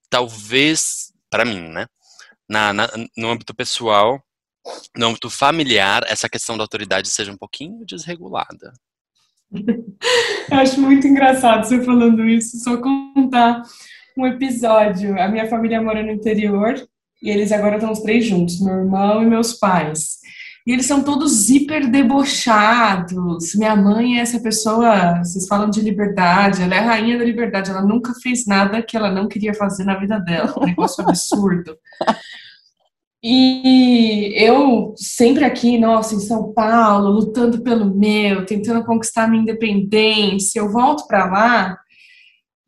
talvez para mim, né? Na, na, no âmbito pessoal, no âmbito familiar, essa questão da autoridade seja um pouquinho desregulada. Eu acho muito engraçado você falando isso. Só contar um episódio. A minha família mora no interior e eles agora estão os três juntos, meu irmão e meus pais. E eles são todos hiper debochados. Minha mãe é essa pessoa, vocês falam de liberdade, ela é a rainha da liberdade, ela nunca fez nada que ela não queria fazer na vida dela. Um negócio absurdo. E eu sempre aqui, nossa, em São Paulo, lutando pelo meu, tentando conquistar minha independência. Eu volto para lá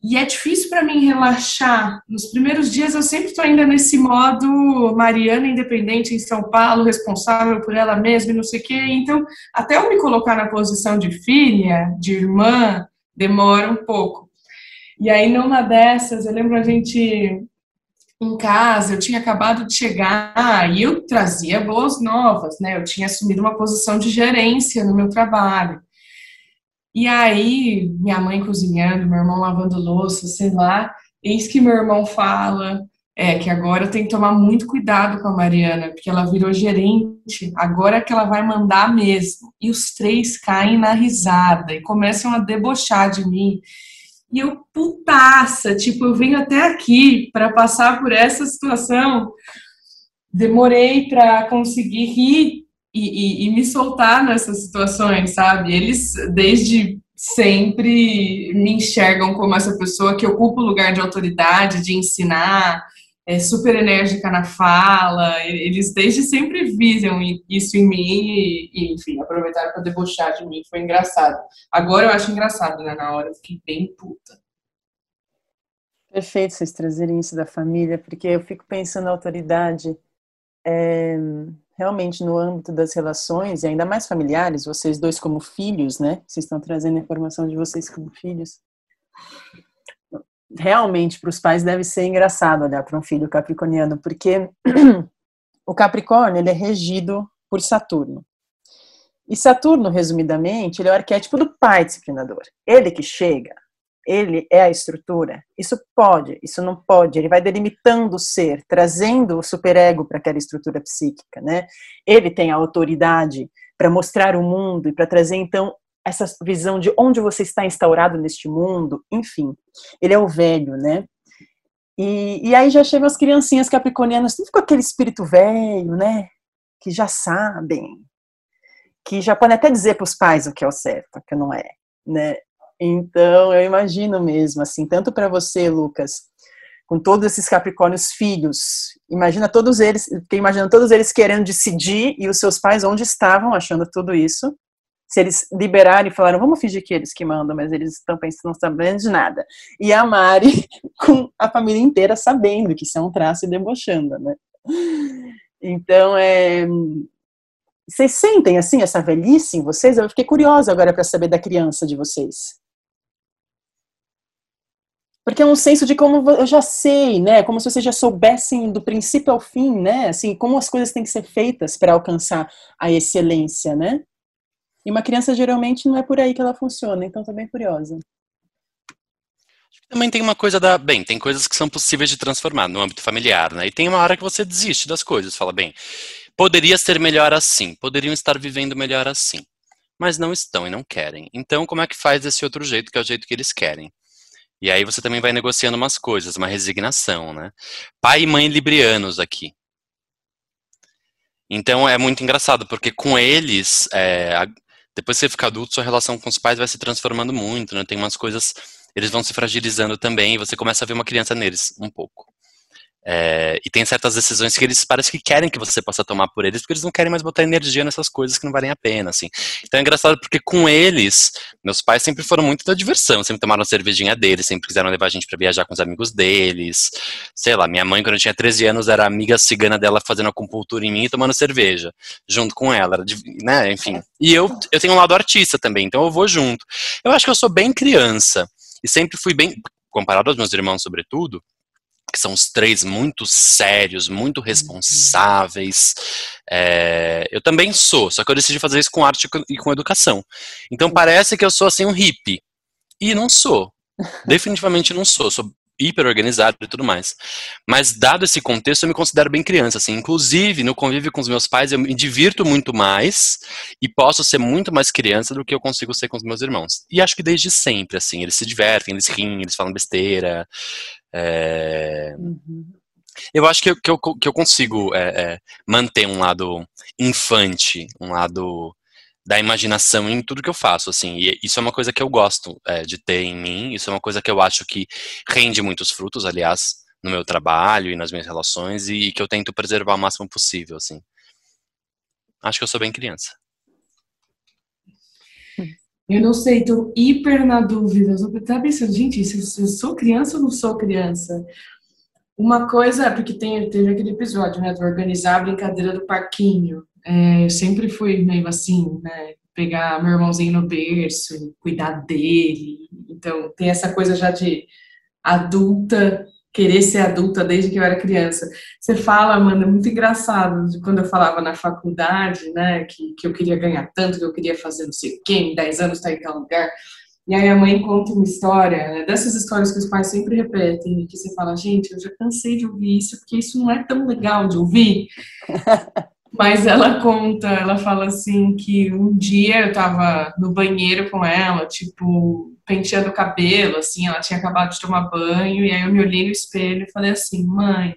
e é difícil para mim relaxar. Nos primeiros dias eu sempre estou ainda nesse modo Mariana independente em São Paulo, responsável por ela mesma e não sei o quê. Então, até eu me colocar na posição de filha, de irmã, demora um pouco. E aí, numa dessas, eu lembro a gente em casa, eu tinha acabado de chegar e eu trazia boas novas, né? Eu tinha assumido uma posição de gerência no meu trabalho. E aí, minha mãe cozinhando, meu irmão lavando louça, sei lá, eis que meu irmão fala é, que agora tenho que tomar muito cuidado com a Mariana, porque ela virou gerente, agora é que ela vai mandar mesmo. E os três caem na risada e começam a debochar de mim. E eu, putaça, tipo, eu venho até aqui para passar por essa situação. Demorei para conseguir rir e, e, e, me soltar nessas situações, sabe? Eles, desde sempre, me enxergam como essa pessoa que ocupa o lugar de autoridade, de ensinar, é super enérgica na fala. Eles, desde sempre, viram isso em mim e, e enfim, aproveitaram para debochar de mim. Foi engraçado. Agora eu acho engraçado, né? Na hora eu fiquei bem puta. Perfeito vocês trazerem isso da família, porque eu fico pensando na autoridade. É, realmente no âmbito das relações, e ainda mais familiares, vocês dois como filhos, né? Vocês estão trazendo a informação de vocês como filhos. Realmente, para os pais deve ser engraçado olhar para um filho capricorniano, porque (clears throat) o Capricórnio ele é regido por Saturno. E Saturno, resumidamente, ele é o arquétipo do pai disciplinador. Ele que chega, ele é a estrutura. Isso pode, isso não pode. Ele vai delimitando o ser, trazendo o superego para aquela estrutura psíquica, né? Ele tem a autoridade para mostrar o mundo e para trazer então essa visão de onde você está instaurado neste mundo, enfim. Ele é o velho, né? E, e aí já chegam as criancinhas capricornianas, tudo com aquele espírito velho, né? Que já sabem, que já podem até dizer para os pais o que é o certo, o que não é, né? Então, eu imagino mesmo, assim, tanto para você, Lucas, com todos esses Capricórnios filhos, imagina todos eles, porque imagina todos eles querendo decidir e os seus pais onde estavam achando tudo isso. Se eles liberarem e falaram, vamos fingir que eles que mandam, mas eles estão pensando, não sabendo de nada. E a Mari (laughs) com a família inteira sabendo que isso é um traço e debochando, né? Então, é, vocês sentem assim essa velhice em vocês? Eu fiquei curiosa agora para saber da criança de vocês. Porque é um senso de como eu já sei, né? Como se vocês já soubessem do princípio ao fim, né? Assim, como as coisas têm que ser feitas para alcançar a excelência, né? E uma criança geralmente não é por aí que ela funciona, então tô bem curiosa. Também tem uma coisa da. Bem, tem coisas que são possíveis de transformar no âmbito familiar, né? E tem uma hora que você desiste das coisas, fala, bem, poderia ser melhor assim, poderiam estar vivendo melhor assim, mas não estão e não querem. Então, como é que faz desse outro jeito, que é o jeito que eles querem? E aí você também vai negociando umas coisas, uma resignação, né? Pai e mãe librianos aqui. Então é muito engraçado, porque com eles, é, depois que você fica adulto, sua relação com os pais vai se transformando muito, né? Tem umas coisas, eles vão se fragilizando também, e você começa a ver uma criança neles, um pouco. É, e tem certas decisões que eles parece que querem que você possa tomar por eles, porque eles não querem mais botar energia nessas coisas que não valem a pena, assim. Então é engraçado porque com eles, meus pais sempre foram muito da diversão, sempre tomaram a cervejinha deles, sempre quiseram levar a gente para viajar com os amigos deles. Sei lá, minha mãe, quando eu tinha 13 anos, era amiga cigana dela fazendo acupuntura em mim e tomando cerveja, junto com ela, né, enfim. E eu, eu tenho um lado artista também, então eu vou junto. Eu acho que eu sou bem criança, e sempre fui bem, comparado aos meus irmãos, sobretudo, que são os três muito sérios, muito responsáveis. É, eu também sou, só que eu decidi fazer isso com arte e com educação. Então parece que eu sou assim um hippie. E não sou. (laughs) Definitivamente não sou. Sou hiper organizado e tudo mais. Mas dado esse contexto, eu me considero bem criança, assim. Inclusive, no convívio com os meus pais, eu me divirto muito mais e posso ser muito mais criança do que eu consigo ser com os meus irmãos. E acho que desde sempre, assim, eles se divertem, eles riem, eles falam besteira. É... Uhum. Eu acho que eu, que eu, que eu consigo é, é, manter um lado infante, um lado da imaginação em tudo que eu faço, assim, e isso é uma coisa que eu gosto é, de ter em mim, isso é uma coisa que eu acho que rende muitos frutos, aliás, no meu trabalho e nas minhas relações, e que eu tento preservar o máximo possível, assim. Acho que eu sou bem criança. Eu não sei, tô hiper na dúvida. Eu pensando, gente, se eu sou criança ou não sou criança? Uma coisa, porque tem, teve aquele episódio, né, de organizar a brincadeira do parquinho. É, eu sempre fui meio assim, né? Pegar meu irmãozinho no berço, cuidar dele. Então, tem essa coisa já de adulta, querer ser adulta desde que eu era criança. Você fala, Amanda, muito engraçado, de quando eu falava na faculdade, né? Que, que eu queria ganhar tanto, que eu queria fazer não sei o quê, em 10 anos estar tá em tal lugar. E aí a mãe conta uma história, né, dessas histórias que os pais sempre repetem, que você fala, gente, eu já cansei de ouvir isso, porque isso não é tão legal de ouvir. (laughs) Mas ela conta, ela fala assim que um dia eu tava no banheiro com ela, tipo, penteando o cabelo, assim, ela tinha acabado de tomar banho, e aí eu me olhei no espelho e falei assim, mãe,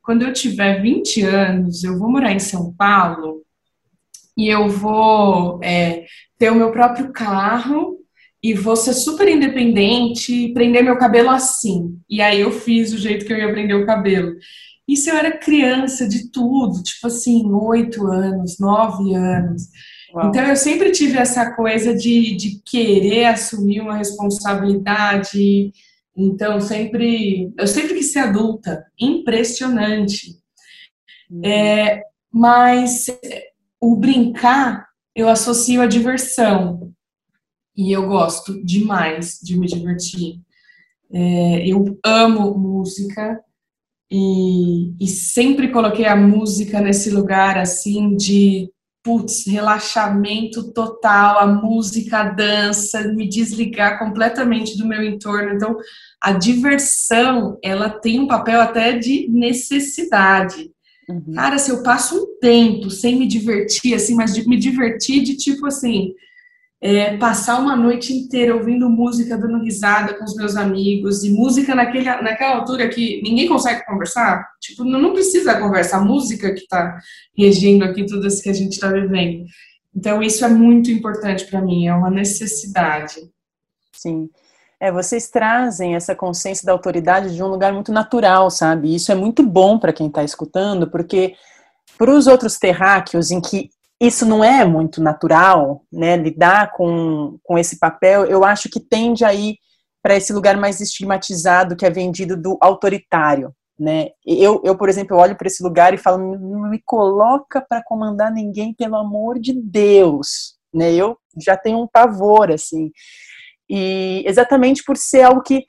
quando eu tiver 20 anos, eu vou morar em São Paulo e eu vou é, ter o meu próprio carro e vou ser super independente e prender meu cabelo assim. E aí eu fiz o jeito que eu ia prender o cabelo. Isso eu era criança de tudo, tipo assim, oito anos, nove anos. Uau. Então eu sempre tive essa coisa de, de querer assumir uma responsabilidade. Então sempre, eu sempre quis ser adulta, impressionante. Uhum. É, mas o brincar eu associo a diversão e eu gosto demais de me divertir. É, eu amo música, e, e sempre coloquei a música nesse lugar assim de putz, relaxamento total, a música, a dança, me desligar completamente do meu entorno. Então, a diversão, ela tem um papel até de necessidade. Uhum. Cara, se eu passo um tempo sem me divertir, assim, mas de me divertir de tipo assim, é, passar uma noite inteira ouvindo música, dando risada com os meus amigos, e música naquele, naquela altura que ninguém consegue conversar, tipo, não, precisa conversar, a música que está regendo aqui tudo isso que a gente está vivendo. Então, isso é muito importante para mim, é uma necessidade. Sim. É, vocês trazem essa consciência da autoridade de um lugar muito natural, sabe? Isso é muito bom para quem está escutando, porque para os outros terráqueos em que isso não é muito natural, né, lidar com, com esse papel, eu acho que tende a ir para esse lugar mais estigmatizado que é vendido do autoritário, né? Eu, eu por exemplo, olho para esse lugar e falo, não me coloca para comandar ninguém, pelo amor de Deus, né? Eu já tenho um pavor assim. E exatamente por ser algo que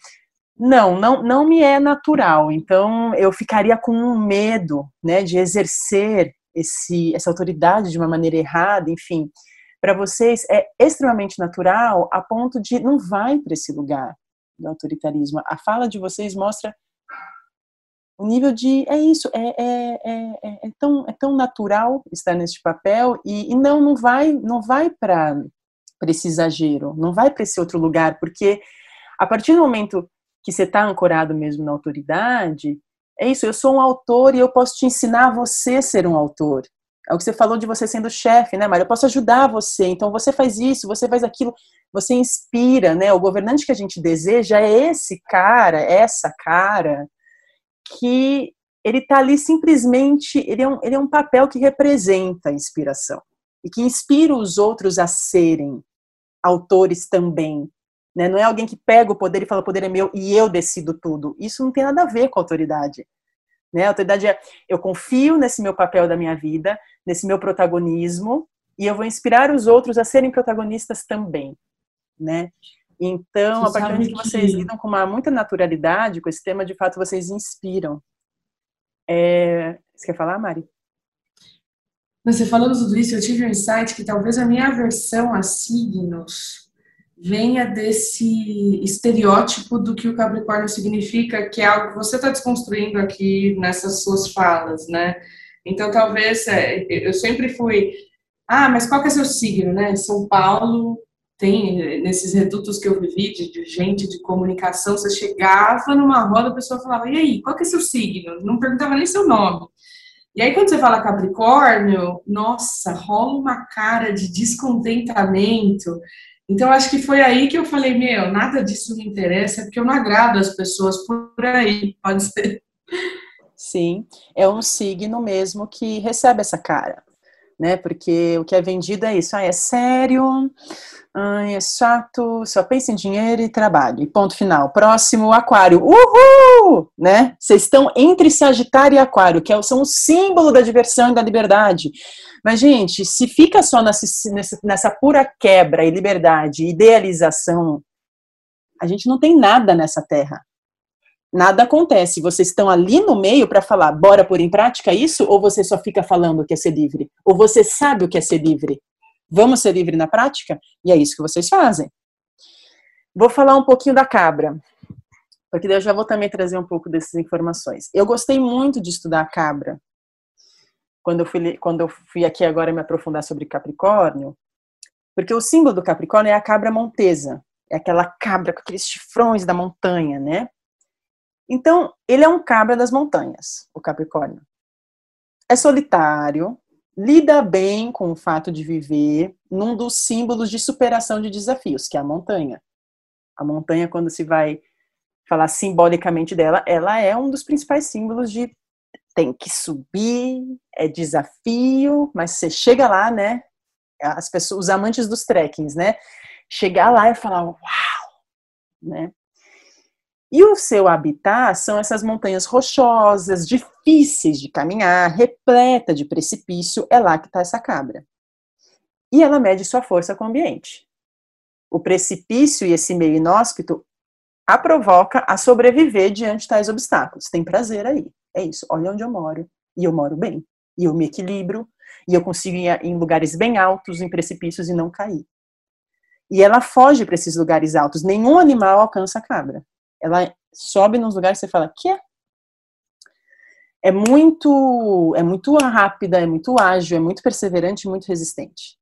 não, não, não me é natural. Então eu ficaria com um medo, né, de exercer esse, essa autoridade de uma maneira errada, enfim, para vocês é extremamente natural a ponto de não vai para esse lugar do autoritarismo. A fala de vocês mostra o nível de é isso, é, é, é, é tão, é tão natural estar neste papel e, e não não vai não vai para esse exagero, não vai para esse outro lugar, porque a partir do momento que você está ancorado mesmo na autoridade, é isso, eu sou um autor e eu posso te ensinar a você ser um autor. É o que você falou de você sendo chefe, né, Maria? Eu posso ajudar você. Então você faz isso, você faz aquilo, você inspira, né? O governante que a gente deseja é esse cara, essa cara que ele está ali simplesmente, ele é, um, ele é um papel que representa a inspiração e que inspira os outros a serem autores também, né? Não é alguém que pega o poder e fala o poder é meu e eu decido tudo. Isso não tem nada a ver com autoridade. Né? A autoridade é eu confio nesse meu papel da minha vida, nesse meu protagonismo e eu vou inspirar os outros a serem protagonistas também, né? Então, a partir de que vocês lidam com uma muita naturalidade com esse tema, de fato vocês inspiram. É... Você quer falar, Mari? Você falando tudo isso, eu tive um insight que talvez a minha aversão a signos venha desse estereótipo do que o Capricórnio significa, que é algo que você está desconstruindo aqui nessas suas falas, né? Então, talvez, é, eu sempre fui, ah, mas qual que é seu signo, né? São Paulo tem, nesses redutos que eu vivi, de, de, gente de comunicação, você chegava numa roda, a pessoa falava, e aí, qual que é seu signo? Não perguntava nem seu nome. E aí, quando você fala Capricórnio, nossa, rola uma cara de descontentamento, então, acho que foi aí que eu falei, meu, nada disso me interessa, porque eu não agrado as pessoas por aí, pode ser. Sim, é um signo mesmo que recebe essa cara, né? Porque o que é vendido é isso, ah, é sério, é chato, só pensa em dinheiro e trabalho. E ponto final. Próximo, aquário. Uhul! Né? Vocês estão entre Sagitário e Aquário, que é são o símbolo da diversão e da liberdade. Mas, gente, se fica só nessa, nessa pura quebra e liberdade, idealização, a gente não tem nada nessa terra. Nada acontece. Vocês estão ali no meio para falar, bora pôr em prática isso? Ou você só fica falando que é ser livre? Ou você sabe o que é ser livre? Vamos ser livre na prática? E é isso que vocês fazem. Vou falar um pouquinho da cabra, porque eu já vou também trazer um pouco dessas informações. Eu gostei muito de estudar a cabra. Quando eu fui, quando eu fui aqui agora me aprofundar sobre Capricórnio, porque o símbolo do Capricórnio é a cabra montesa, é aquela cabra com aqueles chifrões da montanha, né? Então, ele é um cabra das montanhas, o Capricórnio. É solitário, lida bem com o fato de viver num dos símbolos de superação de desafios, que é a montanha. A montanha, quando se vai falar simbolicamente dela, ela é um dos principais símbolos de tem que subir, é desafio, mas você chega lá, né? As pessoas, os amantes dos trekkings, né? Chegar lá e falar, uau, né? E o seu habitat são essas montanhas rochosas, difíceis de caminhar, repleta de precipício, é lá que está essa cabra. E ela mede sua força com o ambiente. O precipício e esse meio inóspito a provoca a sobreviver diante tais obstáculos. Tem prazer aí. É isso. Olha onde eu moro. E eu moro bem. E eu me equilibro. E eu consigo ir em lugares bem altos, em precipícios e não cair. E ela foge para esses lugares altos. Nenhum animal alcança a cabra ela sobe nos lugares que você fala, que é? Muito, é muito rápida, é muito ágil, é muito perseverante, muito resistente.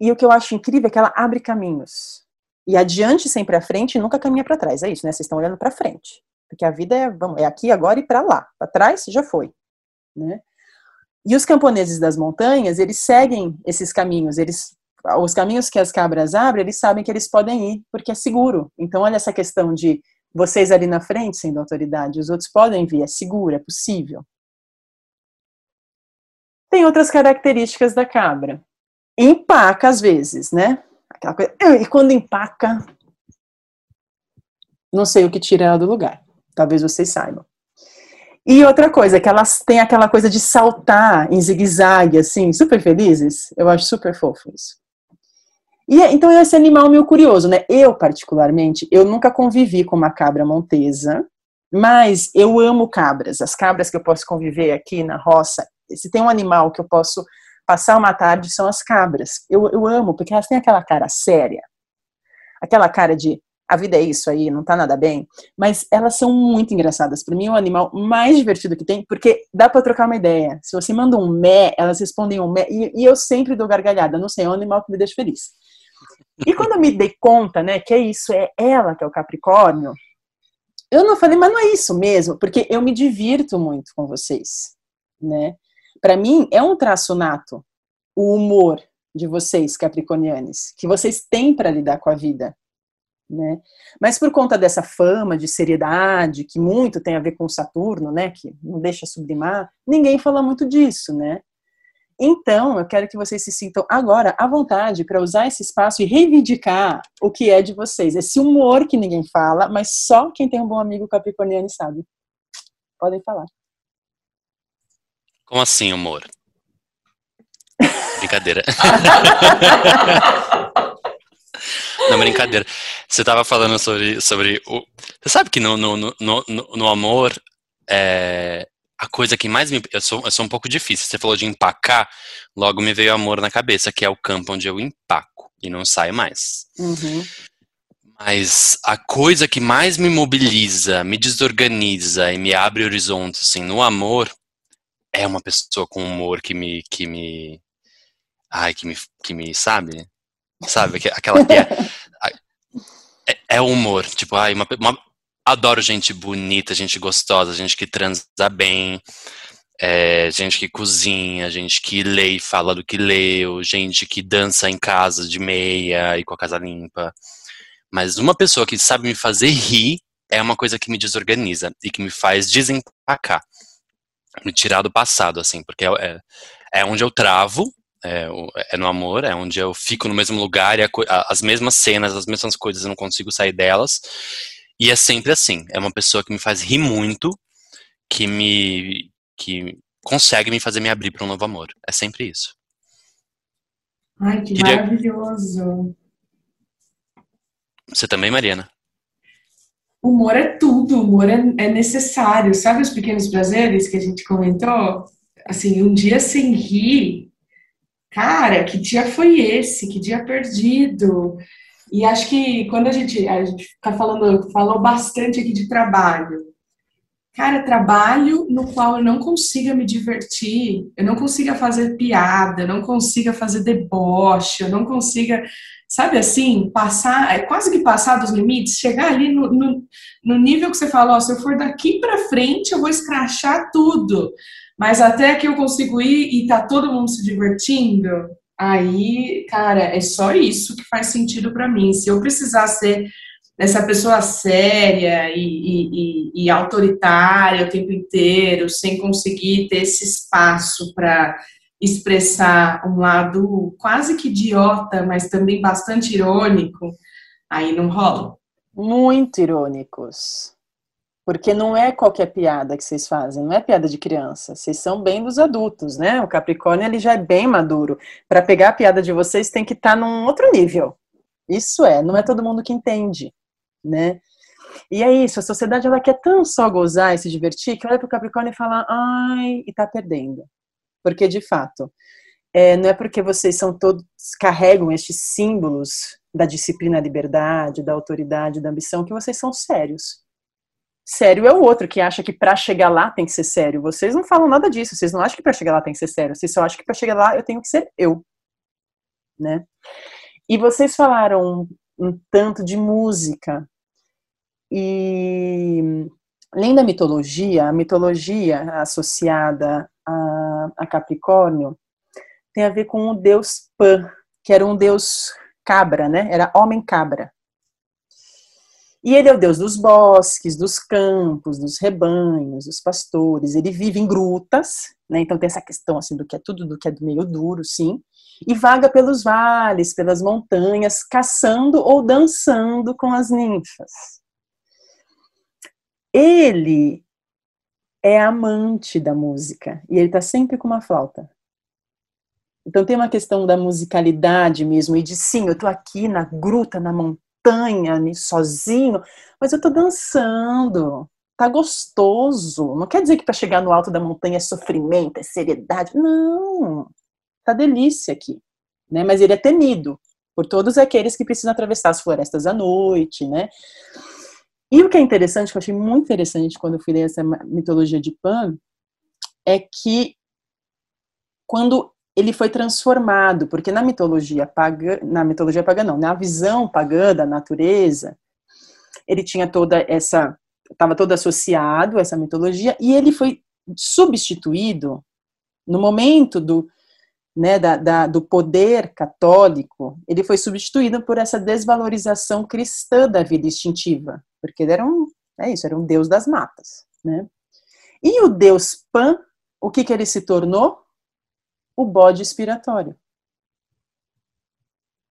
E o que eu acho incrível é que ela abre caminhos. E adiante sempre à frente, nunca caminha para trás. É isso, né? Vocês estão olhando para frente. Porque a vida é, vamos, é aqui, agora e para lá. Para trás já foi, né? E os camponeses das montanhas, eles seguem esses caminhos, eles os caminhos que as cabras abrem, eles sabem que eles podem ir, porque é seguro. Então, olha essa questão de vocês ali na frente sendo autoridade, os outros podem vir, é seguro, é possível. Tem outras características da cabra. Empaca às vezes, né? Aquela coisa, e quando empaca, não sei o que tira ela do lugar. Talvez vocês saibam. E outra coisa, que elas têm aquela coisa de saltar em zigue-zague, assim, super felizes. Eu acho super fofo isso. E então esse animal meio curioso, né? Eu particularmente, eu nunca convivi com uma cabra montesa, mas eu amo cabras. As cabras que eu posso conviver aqui na roça, se tem um animal que eu posso passar uma tarde são as cabras. Eu, eu amo porque elas têm aquela cara séria, aquela cara de a vida é isso aí, não tá nada bem, mas elas são muito engraçadas. Para mim é o animal mais divertido que tem, porque dá para trocar uma ideia. Se você manda um mé, elas respondem um mé, e, e eu sempre dou gargalhada, não sei, é um animal que me deixa feliz. E quando eu me dei conta, né, que é isso, é ela que é o Capricórnio, eu não falei, mas não é isso mesmo, porque eu me divirto muito com vocês, né? Para mim é um traço nato o humor de vocês capricornianos, que vocês têm para lidar com a vida, né? Mas por conta dessa fama de seriedade, que muito tem a ver com Saturno, né, que não deixa sublimar, ninguém fala muito disso, né? Então, eu quero que vocês se sintam agora à vontade para usar esse espaço e reivindicar o que é de vocês. Esse humor que ninguém fala, mas só quem tem um bom amigo capricorniano sabe. Podem falar. Como assim, humor? Brincadeira. (laughs) Não, brincadeira. Você estava falando sobre, sobre o. Você sabe que no, no, no, no, no amor, é, a coisa que mais me. Eu sou, eu sou um pouco difícil. Você falou de empacar, logo me veio amor na cabeça, que é o campo onde eu empaco. e não saio mais. Uhum. Mas a coisa que mais me mobiliza, me desorganiza e me abre horizontes assim, no amor é uma pessoa com humor que me que me ai que me que me sabe? Sabe aquela que é, (laughs) é, é o humor, tipo, ai uma, uma adoro gente bonita, gente gostosa, gente que transa bem, é, gente que cozinha, gente que lê e fala do que leu, gente que dança em casa de meia e com a casa limpa. Mas uma pessoa que sabe me fazer rir é uma coisa que me desorganiza e que me faz desempacar, me tirar do passado, assim, porque é, é, é onde eu travo, é, é, no amor, é onde eu fico no mesmo lugar e a, as mesmas cenas, as mesmas coisas, eu não consigo sair delas. E é sempre assim, é uma pessoa que me faz rir muito, que me que consegue me fazer me abrir para um novo amor. É sempre isso. Ai, que Queria... maravilhoso. Você também, Mariana? Humor é tudo, humor é, é, necessário. Sabe os pequenos prazeres que a gente comentou? Assim, um dia sem rir, cara, que dia foi esse? Que dia perdido? E acho que quando a gente, a gente fica falando, falou bastante aqui de trabalho. Cara, trabalho no qual eu não consiga me divertir, eu não consiga fazer piada, eu não consiga fazer deboche, eu não consiga, sabe assim, passar, é quase que passar dos limites, chegar ali no, no, no nível que você fala, ó, se eu for daqui para frente, eu vou escrachar tudo. Mas até que eu consigo ir e tá todo mundo se divertindo, aí, cara, é só isso que faz sentido para mim. Se eu precisar ser essa pessoa séria e, e, e, autoritária o tempo inteiro, sem conseguir ter esse espaço para expressar um lado quase que idiota, mas também bastante irônico, aí não rola. Muito irônicos. Porque não é qualquer piada que vocês fazem, não é piada de criança. Vocês são bem dos adultos, né? O Capricórnio ele já é bem maduro. Para pegar a piada de vocês tem que estar tá num outro nível. Isso é, não é todo mundo que entende né? E é isso, a sociedade ela quer tão só gozar e se divertir que olha para o Capricórnio e fala, ai, e tá perdendo. Porque de fato, é, não é porque vocês são todos, carregam estes símbolos da disciplina, da liberdade, da autoridade, da ambição, que vocês são sérios. Sério é o outro que acha que para chegar lá tem que ser sério. Vocês não falam nada disso. Vocês não acham que para chegar lá tem que ser sério. Vocês só acham que para chegar lá eu tenho que ser eu, né? E vocês falaram um tanto de música, e além da mitologia, a mitologia associada a, a Capricórnio tem a ver com o deus Pan, que era um deus cabra, né? Era homem cabra. E ele é o deus dos bosques, dos campos, dos rebanhos, dos pastores. Ele vive em grutas, né? Então tem essa questão assim do que é tudo do que é do meio duro, sim. E vaga pelos vales, pelas montanhas, caçando ou dançando com as ninfas ele é amante da música e ele está sempre com uma flauta. Então tem uma questão da musicalidade mesmo e de sim, eu estou aqui na gruta, na montanha, sozinho, mas eu estou dançando. Tá gostoso. Não quer dizer que para chegar no alto da montanha é sofrimento, é seriedade. Não. Tá delícia aqui, né? Mas ele é temido por todos aqueles que precisam atravessar as florestas à noite, né? E o que é interessante, que eu achei muito interessante quando eu fui ler essa mitologia de Pan, é que quando ele foi transformado, porque na mitologia pagã, na mitologia pagã não, na visão pagã da natureza, ele tinha toda essa, estava todo associado a essa mitologia, e ele foi substituído no momento do, né, da, da, do poder católico, ele foi substituído por essa desvalorização cristã da vida instintiva, porque ele era um, é isso, era um deus das matas, né? E o deus Pan, o que que ele se tornou? O bode expiratório.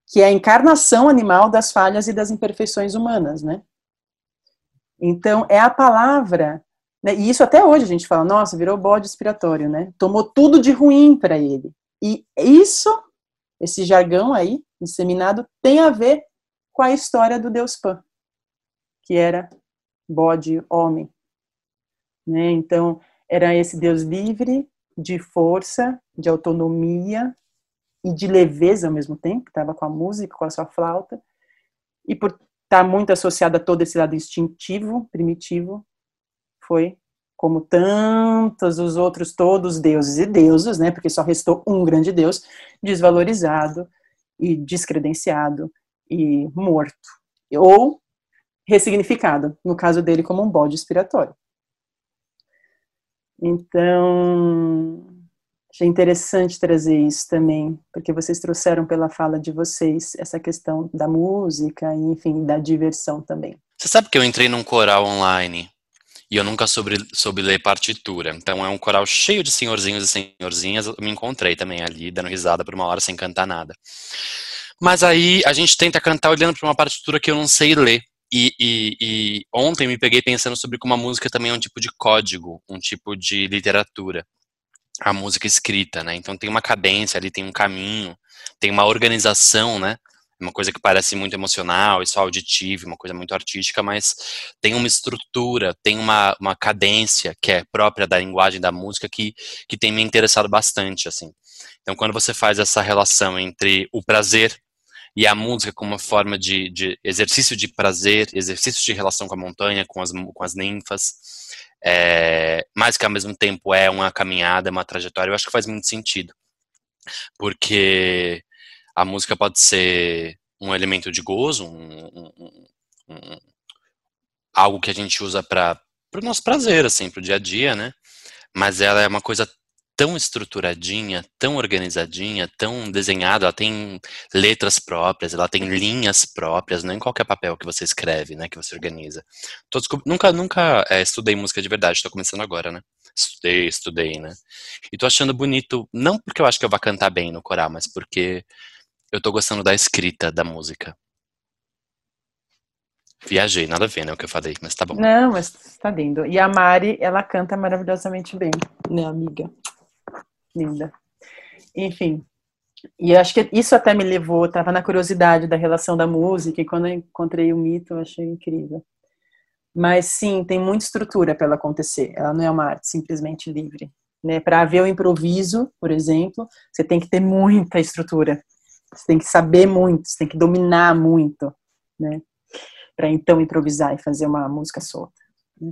Que é a encarnação animal das falhas e das imperfeições humanas, né? Então, é a palavra, né? e isso até hoje a gente fala, nossa, virou bode expiratório, né? Tomou tudo de ruim para ele. E isso, esse jargão aí, disseminado, tem a ver com a história do deus Pan que era bode homem. Né? Então, era esse Deus livre, de força, de autonomia, e de leveza ao mesmo tempo, estava com a música, com a sua flauta, e por estar tá muito associada a todo esse lado instintivo, primitivo, foi como tantos os outros, todos deuses e deusas, né, porque só restou um grande deus, desvalorizado e descredenciado e morto, ou ressignificado, no caso dele como um bode expiratório. Então, achei interessante trazer isso também, porque vocês trouxeram pela fala de vocês essa questão da música e, enfim, da diversão também. Você sabe que eu entrei num coral online e eu nunca soube, soube ler partitura. Então é um coral cheio de senhorzinhos e senhorzinhas. Eu me encontrei também ali, dando risada por uma hora sem cantar nada. Mas aí a gente tenta cantar olhando para uma partitura que eu não sei ler. E, e, e, ontem me peguei pensando sobre como a música também é um tipo de código, um tipo de literatura. A música escrita, né? Então tem uma cadência ali, tem um caminho, tem uma organização, né? uma coisa que parece muito emocional e só auditiva, uma coisa muito artística, mas tem uma estrutura, tem uma, uma cadência que é própria da linguagem da música que, que tem me interessado bastante, assim. Então, quando você faz essa relação entre o prazer e a música como uma forma de, de exercício de prazer, exercício de relação com a montanha, com as, com as ninfas, é, mas que ao mesmo tempo é uma caminhada, uma trajetória, eu acho que faz muito sentido. Porque a música pode ser um elemento de gozo, um, um, um, algo que a gente usa para o nosso prazer, assim, para o dia a dia, né? Mas ela é uma coisa tão estruturadinha, tão organizadinha, tão desenhada, ela tem letras próprias, ela tem linhas próprias, não em qualquer papel que você escreve, né, que você organiza. Tô, nunca, nunca é, estudei música de verdade, estou começando agora, né? Estudei, estudei, né? E tô achando bonito, não porque eu acho que eu vou cantar bem no coral, mas porque eu tô gostando da escrita da música. Viajei, nada a ver, né, o que eu falei, mas tá bom. Não, mas tá lindo. E a Mari, ela canta maravilhosamente bem, né, amiga? Linda. Enfim, e acho que isso até me levou, tava na curiosidade da relação da música, e quando eu encontrei o mito, eu achei incrível. Mas sim, tem muita estrutura para ela acontecer. Ela não é uma arte simplesmente livre. Né? Para haver o improviso, por exemplo, você tem que ter muita estrutura. Você tem que saber muito, você tem que dominar muito, né? Para então improvisar e fazer uma música solta. Né?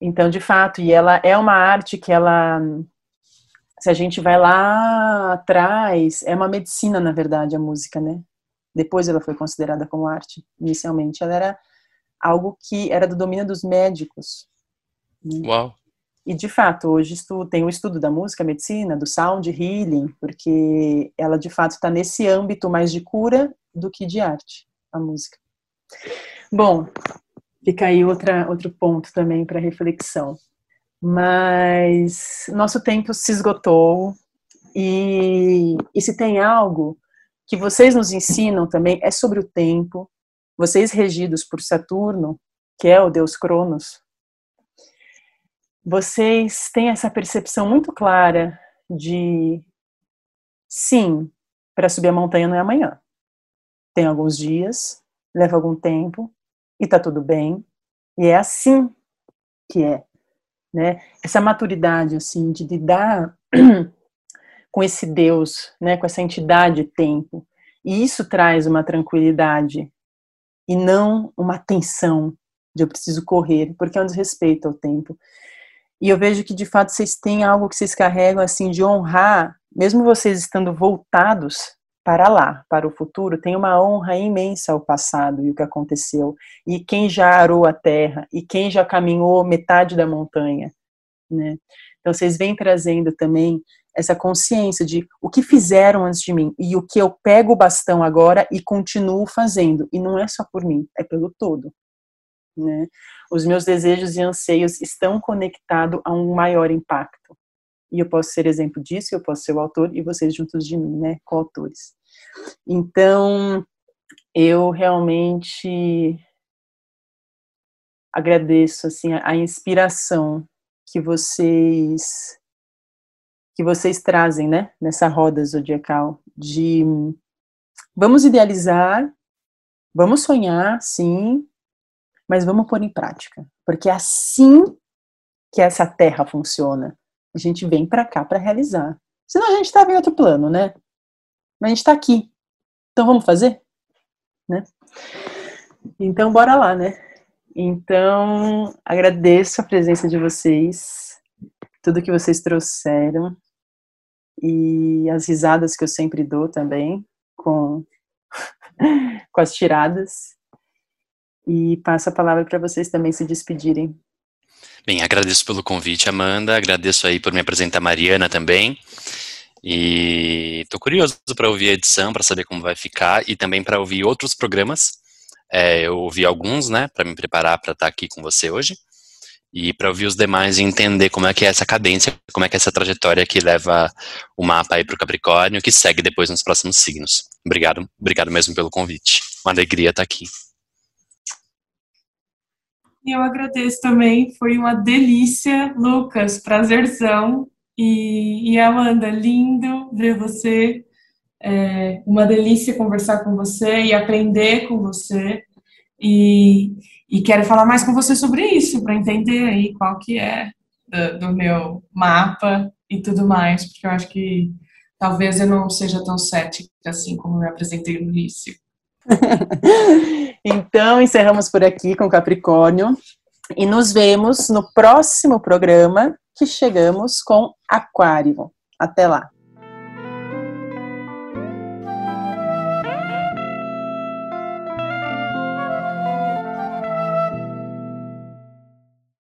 Então, de fato, e ela é uma arte que ela, se a gente vai lá atrás, é uma medicina, na verdade, a música, né? Depois ela foi considerada como arte. Inicialmente, ela era algo que era do domínio dos médicos. Né? Uau! E de fato, hoje tem o estudo da música, medicina, do sound healing, porque ela de fato está nesse âmbito mais de cura do que de arte, a música. Bom, fica aí outra, outro ponto também para reflexão. Mas nosso tempo se esgotou e, e se tem algo que vocês nos ensinam também é sobre o tempo. Vocês regidos por Saturno, que é o deus Cronos, vocês têm essa percepção muito clara de sim, para subir a montanha não é amanhã. Tem alguns dias, leva algum tempo e tá tudo bem. E é assim que é, né? Essa maturidade assim de lidar (clears throat) com esse Deus, né, com essa entidade tempo. E isso traz uma tranquilidade e não uma tensão de eu preciso correr, porque é um desrespeito ao tempo. E eu vejo que de fato vocês têm algo que vocês carregam assim de honrar, mesmo vocês estando voltados para lá, para o futuro, tem uma honra imensa ao passado e o que aconteceu. E quem já arou a terra, e quem já caminhou metade da montanha, né? Então vocês vêm trazendo também essa consciência de o que fizeram antes de mim e o que eu pego o bastão agora e continuo fazendo. E não é só por mim, é pelo todo. Né? Os meus desejos e anseios estão conectados a um maior impacto. E eu posso ser exemplo disso, eu posso ser o autor e vocês juntos de mim, né, coautores. Então, eu realmente agradeço assim a inspiração que vocês que vocês trazem, né, nessa roda zodiacal de vamos idealizar, vamos sonhar, sim, mas vamos pôr em prática, porque é assim que essa terra funciona. A gente vem para cá para realizar. Senão a gente estava em outro plano, né? Mas a gente está aqui. Então vamos fazer? Né? Então bora lá, né? Então agradeço a presença de vocês, tudo que vocês trouxeram e as risadas que eu sempre dou também com (laughs) com as tiradas. E passo a palavra para vocês também se despedirem. Bem, agradeço pelo convite, Amanda. Agradeço aí por me apresentar a Mariana também. E estou curioso para ouvir a edição, para saber como vai ficar e também para ouvir outros programas. É, eu ouvi alguns, né, para me preparar para estar tá aqui com você hoje e para ouvir os demais e entender como é que é essa cadência, como é que é essa trajetória que leva o mapa aí para o Capricórnio, que segue depois nos próximos signos. Obrigado, obrigado mesmo pelo convite. Uma alegria estar tá aqui. Eu agradeço também, foi uma delícia, Lucas, prazerzão. E, e Amanda, lindo ver você, é uma delícia conversar com você e aprender com você. E, e quero falar mais com você sobre isso, para entender aí qual que é do, do meu mapa e tudo mais, porque eu acho que talvez eu não seja tão cética assim como me apresentei no início. (laughs) então, encerramos por aqui com Capricórnio e nos vemos no próximo programa que chegamos com Aquário. Até lá!